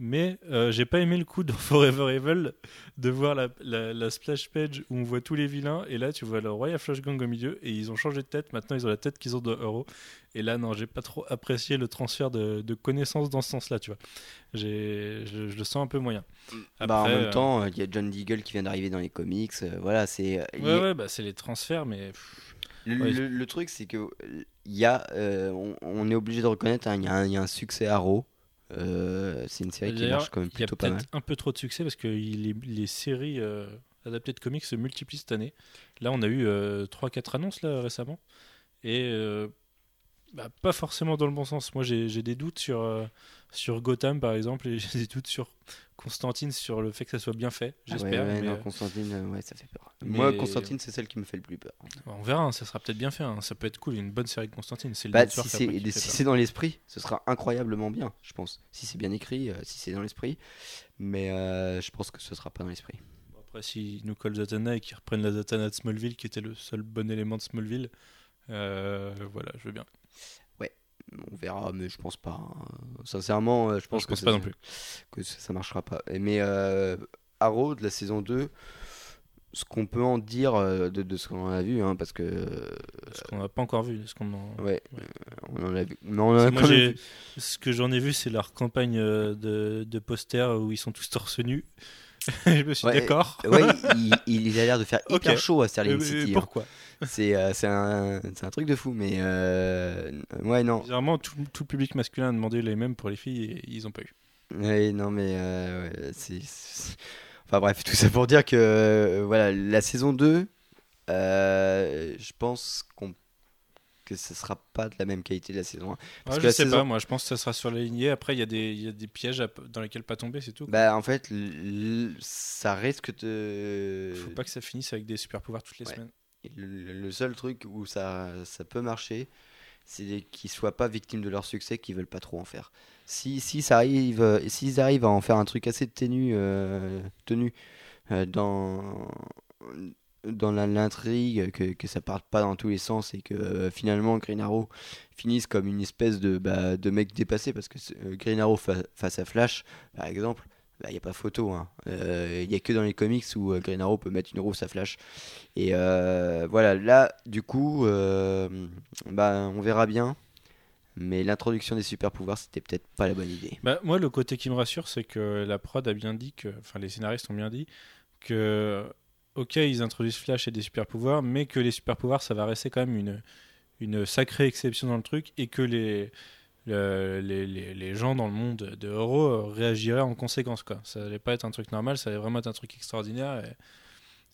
[SPEAKER 3] Mais euh, j'ai pas aimé le coup dans *laughs* Forever Evil de voir la, la- la splash page où on voit tous les vilains et là tu vois le Royal Flush Gang au milieu et ils ont changé de tête. Maintenant ils ont la tête qu'ils ont de Euro. Et là non, j'ai pas trop apprécié le transfert de, de connaissances dans ce sens-là, tu vois. J'ai, je, je le sens un peu moyen.
[SPEAKER 1] bah, en même
[SPEAKER 3] euh,
[SPEAKER 1] temps, il y a John Deagle qui vient d'arriver dans les comics. euh, voilà, c'est. euh, il-
[SPEAKER 3] Ouais, ouais, bah c'est les transferts, mais
[SPEAKER 1] Le,
[SPEAKER 3] Ouais.
[SPEAKER 1] le- le truc, c'est que y a, on, on est obligé de reconnaître, hein, il y, a un- il y a un succès à Raw. Euh, c'est une série qui marche quand même
[SPEAKER 3] il y a
[SPEAKER 1] plutôt pas mal.
[SPEAKER 3] peut-être un peu trop de succès parce que les, les séries euh, adaptées de comics se multiplient cette année. Là, on a eu 3-4 annonces là, récemment et euh, bah, pas forcément dans le bon sens. Moi, j'ai des doutes sur, euh, sur Gotham par exemple et *laughs* j'ai des doutes sur Constantine sur le fait que ça soit bien fait.
[SPEAKER 1] Ah ouais,
[SPEAKER 3] J'espère.
[SPEAKER 1] ouais,
[SPEAKER 3] mais, euh,
[SPEAKER 1] Constantine, euh, ouais, ça fait peur.
[SPEAKER 3] mais-
[SPEAKER 1] Moi, Constantine, c'est celle qui me fait le plus peur.
[SPEAKER 3] on verra, hein, ça sera peut-être bien fait. hein. Ça peut être cool, une bonne série de Constantine. C'est le
[SPEAKER 1] Bah, si
[SPEAKER 3] après
[SPEAKER 1] c'est si dans l'esprit, ce sera incroyablement bien, je pense. Si c'est bien écrit, euh, si c'est dans l'esprit. Mais euh, je pense que ce sera pas dans l'esprit.
[SPEAKER 3] Bon, Après, s'ils nous collent Zatanna et qu'ils reprennent la Zatanna de Smallville, qui était le seul bon élément de Smallville, euh, voilà, je veux bien.
[SPEAKER 1] On verra, mais je pense pas. hein. Sincèrement, euh, je pense,
[SPEAKER 3] je
[SPEAKER 1] que,
[SPEAKER 3] pense
[SPEAKER 1] ça,
[SPEAKER 3] pas non plus.
[SPEAKER 1] que ça, marchera pas. Mais euh, Arrow de la saison 2, ce qu'on peut en dire euh, de, de ce qu'on a vu, hein, parce que.
[SPEAKER 3] Ce qu'on n'a pas encore vu. Ce, qu'on en-
[SPEAKER 1] ouais,
[SPEAKER 3] Ouais.
[SPEAKER 1] on en a vu. Mais on en a
[SPEAKER 3] Moi,
[SPEAKER 1] vu.
[SPEAKER 3] ce que j'en ai vu, c'est leur campagne euh, de, de posters où ils sont tous torse nus. *laughs* je me suis
[SPEAKER 1] Ouais,
[SPEAKER 3] d'accord.
[SPEAKER 1] Ouais, il, il a l'air de faire *laughs* hyper
[SPEAKER 3] Ok.
[SPEAKER 1] chaud à Sterling City. hein. C'est euh, un, un truc de fou, mais euh, ouais, non.
[SPEAKER 3] Bizarrement, tout, tout le public masculin a demandé les mêmes pour les filles et ils ont pas eu.
[SPEAKER 1] Ouais, non, mais euh, ouais, c'est. Enfin bref, tout ça pour dire que euh, voilà, la saison 2, euh, je pense qu'on que ce sera pas de la même qualité de la saison 1. Parce que
[SPEAKER 3] je
[SPEAKER 1] la
[SPEAKER 3] sais
[SPEAKER 1] saison-
[SPEAKER 3] pas, moi je pense que ça sera sur la lignée. Après, il y, a des- il y a des pièges à dans lesquels pas tomber, c'est tout.
[SPEAKER 1] Bah en fait, l- ça risque de.
[SPEAKER 3] Faut pas que ça finisse avec des super pouvoirs toutes les
[SPEAKER 1] Ouais.
[SPEAKER 3] semaines.
[SPEAKER 1] Le, seul truc où ça, ça peut marcher, c'est qu'ils soient pas victimes de leur succès, qu'ils veulent pas trop en faire. Si, si ça arrive, euh, s'ils arrivent à en faire un truc assez tenu, euh, tenu euh, dans dans l'intrigue, que, que ça parte pas dans tous les sens et que euh, finalement Green Arrow finisse comme une espèce de, bah, de mec dépassé parce que euh, Green Arrow fa- face à Flash, par exemple, il n'y a pas photo. Il n'y a que dans les comics où euh, Green Arrow peut mettre une rousse à Flash. Et euh, voilà, là, du coup, euh, bah, on verra bien. Mais l'introduction des super pouvoirs, c'était peut-être pas la bonne idée.
[SPEAKER 3] Bah, moi, le côté qui me rassure, c'est que la prod a bien dit que, enfin, les scénaristes ont bien dit que, ok, ils introduisent Flash et des super pouvoirs, mais que les super pouvoirs, ça va rester quand même une, une sacrée exception dans le truc et que les, le- les, les, les gens dans le monde de héros euh, réagiraient en conséquence, quoi. Ça allait pas être un truc normal, ça allait vraiment être un truc extraordinaire et,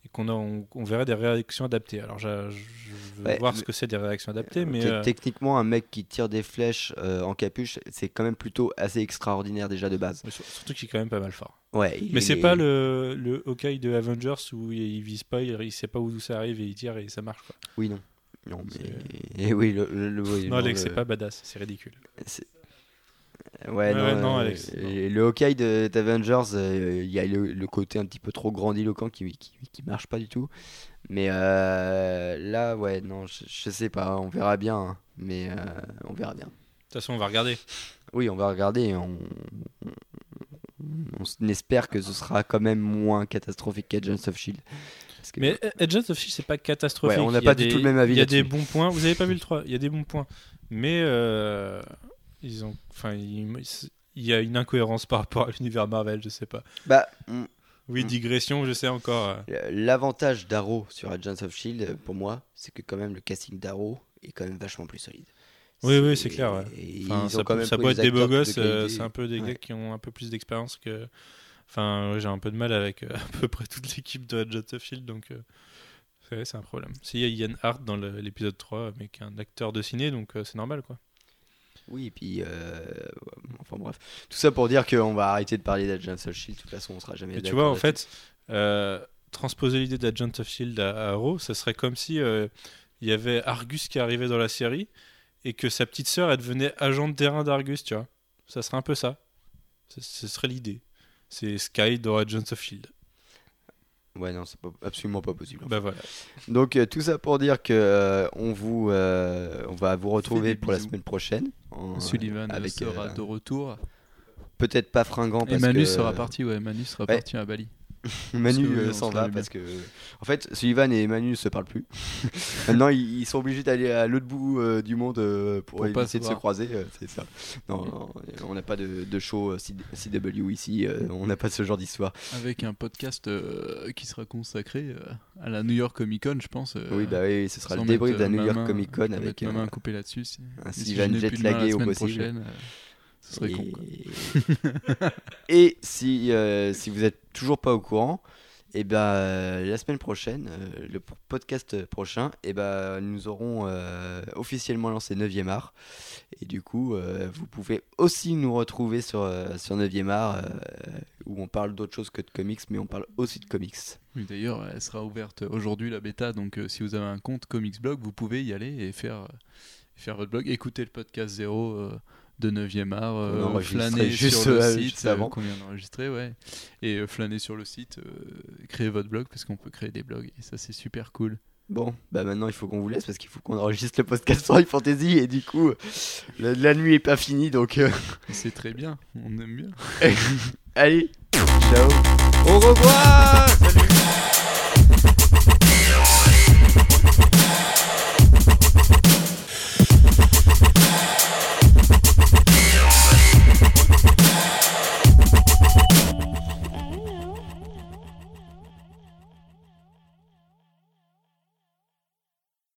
[SPEAKER 3] et qu'on on, on verrait des réactions adaptées. Alors, je, je veux
[SPEAKER 1] Ouais,
[SPEAKER 3] voir
[SPEAKER 1] mais-
[SPEAKER 3] ce que c'est des réactions adaptées, mais
[SPEAKER 1] Te-
[SPEAKER 3] euh,
[SPEAKER 1] Techniquement, un mec qui tire des flèches euh, en capuche, c'est quand même plutôt assez extraordinaire déjà de base.
[SPEAKER 3] mais sur- surtout qu'il est quand même pas mal fort.
[SPEAKER 1] Ouais,
[SPEAKER 3] Mais c'est
[SPEAKER 1] est-
[SPEAKER 3] pas le, le Hawkeye de Avengers où il, il vise pas, il, il sait pas où ça arrive et il tire et ça marche quoi.
[SPEAKER 1] Oui, non. Non, mais. *laughs* Et oui, le. le- le- oui,
[SPEAKER 3] non, Alex,
[SPEAKER 1] le-
[SPEAKER 3] c'est pas badass, c'est ridicule.
[SPEAKER 1] c'est- Ouais,
[SPEAKER 3] Ouais,
[SPEAKER 1] non,
[SPEAKER 3] ouais, non,
[SPEAKER 1] euh,
[SPEAKER 3] Alex, non.
[SPEAKER 1] et Le Hawkeye de- d'Avengers, euh, il y a le, le côté un petit peu trop grandiloquent qui, qui, qui marche pas du tout. Mais euh, là, ouais, non, je, je sais pas, on verra bien. hein. mais euh, on verra bien.
[SPEAKER 3] De toute façon, on va regarder.
[SPEAKER 1] Oui, on va regarder. on, on espère que ce sera quand même moins catastrophique qu'Agents of Shield. Parce que-
[SPEAKER 3] Mais euh, Agents of Shield, c'est pas catastrophique.
[SPEAKER 1] Ouais, on n'a pas du
[SPEAKER 3] des-
[SPEAKER 1] tout le même avis
[SPEAKER 3] Il y a des bons points. Vous avez pas vu le 3 Il y a des bons points. Mais euh, ils ont. Enfin, il y a une incohérence par rapport à l'univers Marvel, je sais pas.
[SPEAKER 1] bah, on-
[SPEAKER 3] Oui,
[SPEAKER 1] Mm.
[SPEAKER 3] digression, je sais encore. euh.
[SPEAKER 1] L'avantage d'Arrow sur Agents of Shield, pour moi, c'est que quand même le casting d'Arrow est quand même vachement plus solide.
[SPEAKER 3] Oui, oui, c'est clair, ouais. Enfin, ça peut, ça être des beaux
[SPEAKER 1] de
[SPEAKER 3] gosses, c'est un peu des
[SPEAKER 1] Ouais.
[SPEAKER 3] gars qui ont un peu plus d'expérience que. Enfin, ouais, j'ai un peu de mal avec euh, *laughs* à peu près toute l'équipe de Agents of Shield, donc euh, c'est c'est un problème. Si, il y a Ian Hart dans l'épisode 3, mais qui est un acteur de ciné, donc euh, c'est normal, quoi.
[SPEAKER 1] Oui, et puis, euh, enfin bref, tout ça pour dire qu'on va arrêter de parler d'Agents of Shield. De toute façon, on sera jamais.
[SPEAKER 3] Mais tu
[SPEAKER 1] d'accord
[SPEAKER 3] vois, en fait, transposer l'idée d'Agent of Shield à, à Arrow, ça serait comme si il y avait Argus qui arrivait dans la série et que sa petite sœur, elle devenait agent de terrain d'Argus, tu vois. Ça serait un peu ça. Ce serait l'idée. C'est Sky dans Agents of Shield.
[SPEAKER 1] Ouais, non, c'est pas- absolument pas possible.
[SPEAKER 3] Bah voilà.
[SPEAKER 1] Donc euh, tout ça pour dire que euh, on vous, euh, on va vous retrouver pour la semaine prochaine. en-
[SPEAKER 2] Sullivan
[SPEAKER 1] avec,
[SPEAKER 2] sera
[SPEAKER 1] euh,
[SPEAKER 2] de retour.
[SPEAKER 1] peut-être pas fringant
[SPEAKER 2] Et
[SPEAKER 1] parce
[SPEAKER 2] Manu
[SPEAKER 1] que
[SPEAKER 2] sera parti, ouais, Manu sera
[SPEAKER 1] Ouais.
[SPEAKER 2] parti à Bali. *laughs*
[SPEAKER 1] Manu euh, s'en
[SPEAKER 2] se
[SPEAKER 1] va parce que en fait Sullivan et Manu ne se parlent plus. *laughs* Maintenant ils, ils sont obligés d'aller à l'autre bout euh, du monde euh, pour, essayer
[SPEAKER 2] se
[SPEAKER 1] de se croiser. euh, c'est ça. Non, non, on n'a pas de, de show euh, CW ici. euh, on n'a pas ce genre d'histoire.
[SPEAKER 2] Avec un podcast euh, qui sera consacré euh, à la New York Comic Con, je pense. euh,
[SPEAKER 1] oui, bah oui, ce sera le débrief de la
[SPEAKER 2] euh,
[SPEAKER 1] New York Comic Con avec
[SPEAKER 2] mettre ma
[SPEAKER 1] euh,
[SPEAKER 2] main coupée là-dessus. si-
[SPEAKER 1] un
[SPEAKER 2] et si
[SPEAKER 1] Sylvain
[SPEAKER 2] je n'ai plus de main
[SPEAKER 1] jet-lagué
[SPEAKER 2] la
[SPEAKER 1] au possible.
[SPEAKER 2] prochaine, euh, ce serait con. quoi. *laughs*
[SPEAKER 1] Et si, euh, si vous êtes toujours pas au courant, et ben euh, la semaine prochaine, euh, le podcast prochain, et ben nous aurons euh, officiellement lancé 9e art. Et du coup, vous pouvez aussi nous retrouver sur, sur 9e art, où on parle d'autre chose que de comics, mais on parle aussi de comics.
[SPEAKER 2] Oui, D'ailleurs, elle sera ouverte aujourd'hui, la bêta. Donc, si vous avez un compte Comics Blog, vous pouvez y aller et faire, faire votre blog. Écouter le podcast 0 euh, de 9e art. euh, flâner
[SPEAKER 1] juste,
[SPEAKER 2] sur le
[SPEAKER 1] euh,
[SPEAKER 2] site euh,
[SPEAKER 1] avant.
[SPEAKER 2] qu'on vient d'enregistrer. Ouais. Et euh, flâner sur le site, euh, créer votre blog, parce qu'on peut créer des blogs. Et ça, c'est super cool.
[SPEAKER 1] Bon, bah maintenant il faut qu'on vous laisse parce qu'il faut qu'on enregistre le podcast Story Fantasy et du coup la, la nuit est pas finie donc euh,
[SPEAKER 2] c'est très bien. On aime bien. *laughs*
[SPEAKER 1] allez, ciao, au revoir, salut. *laughs*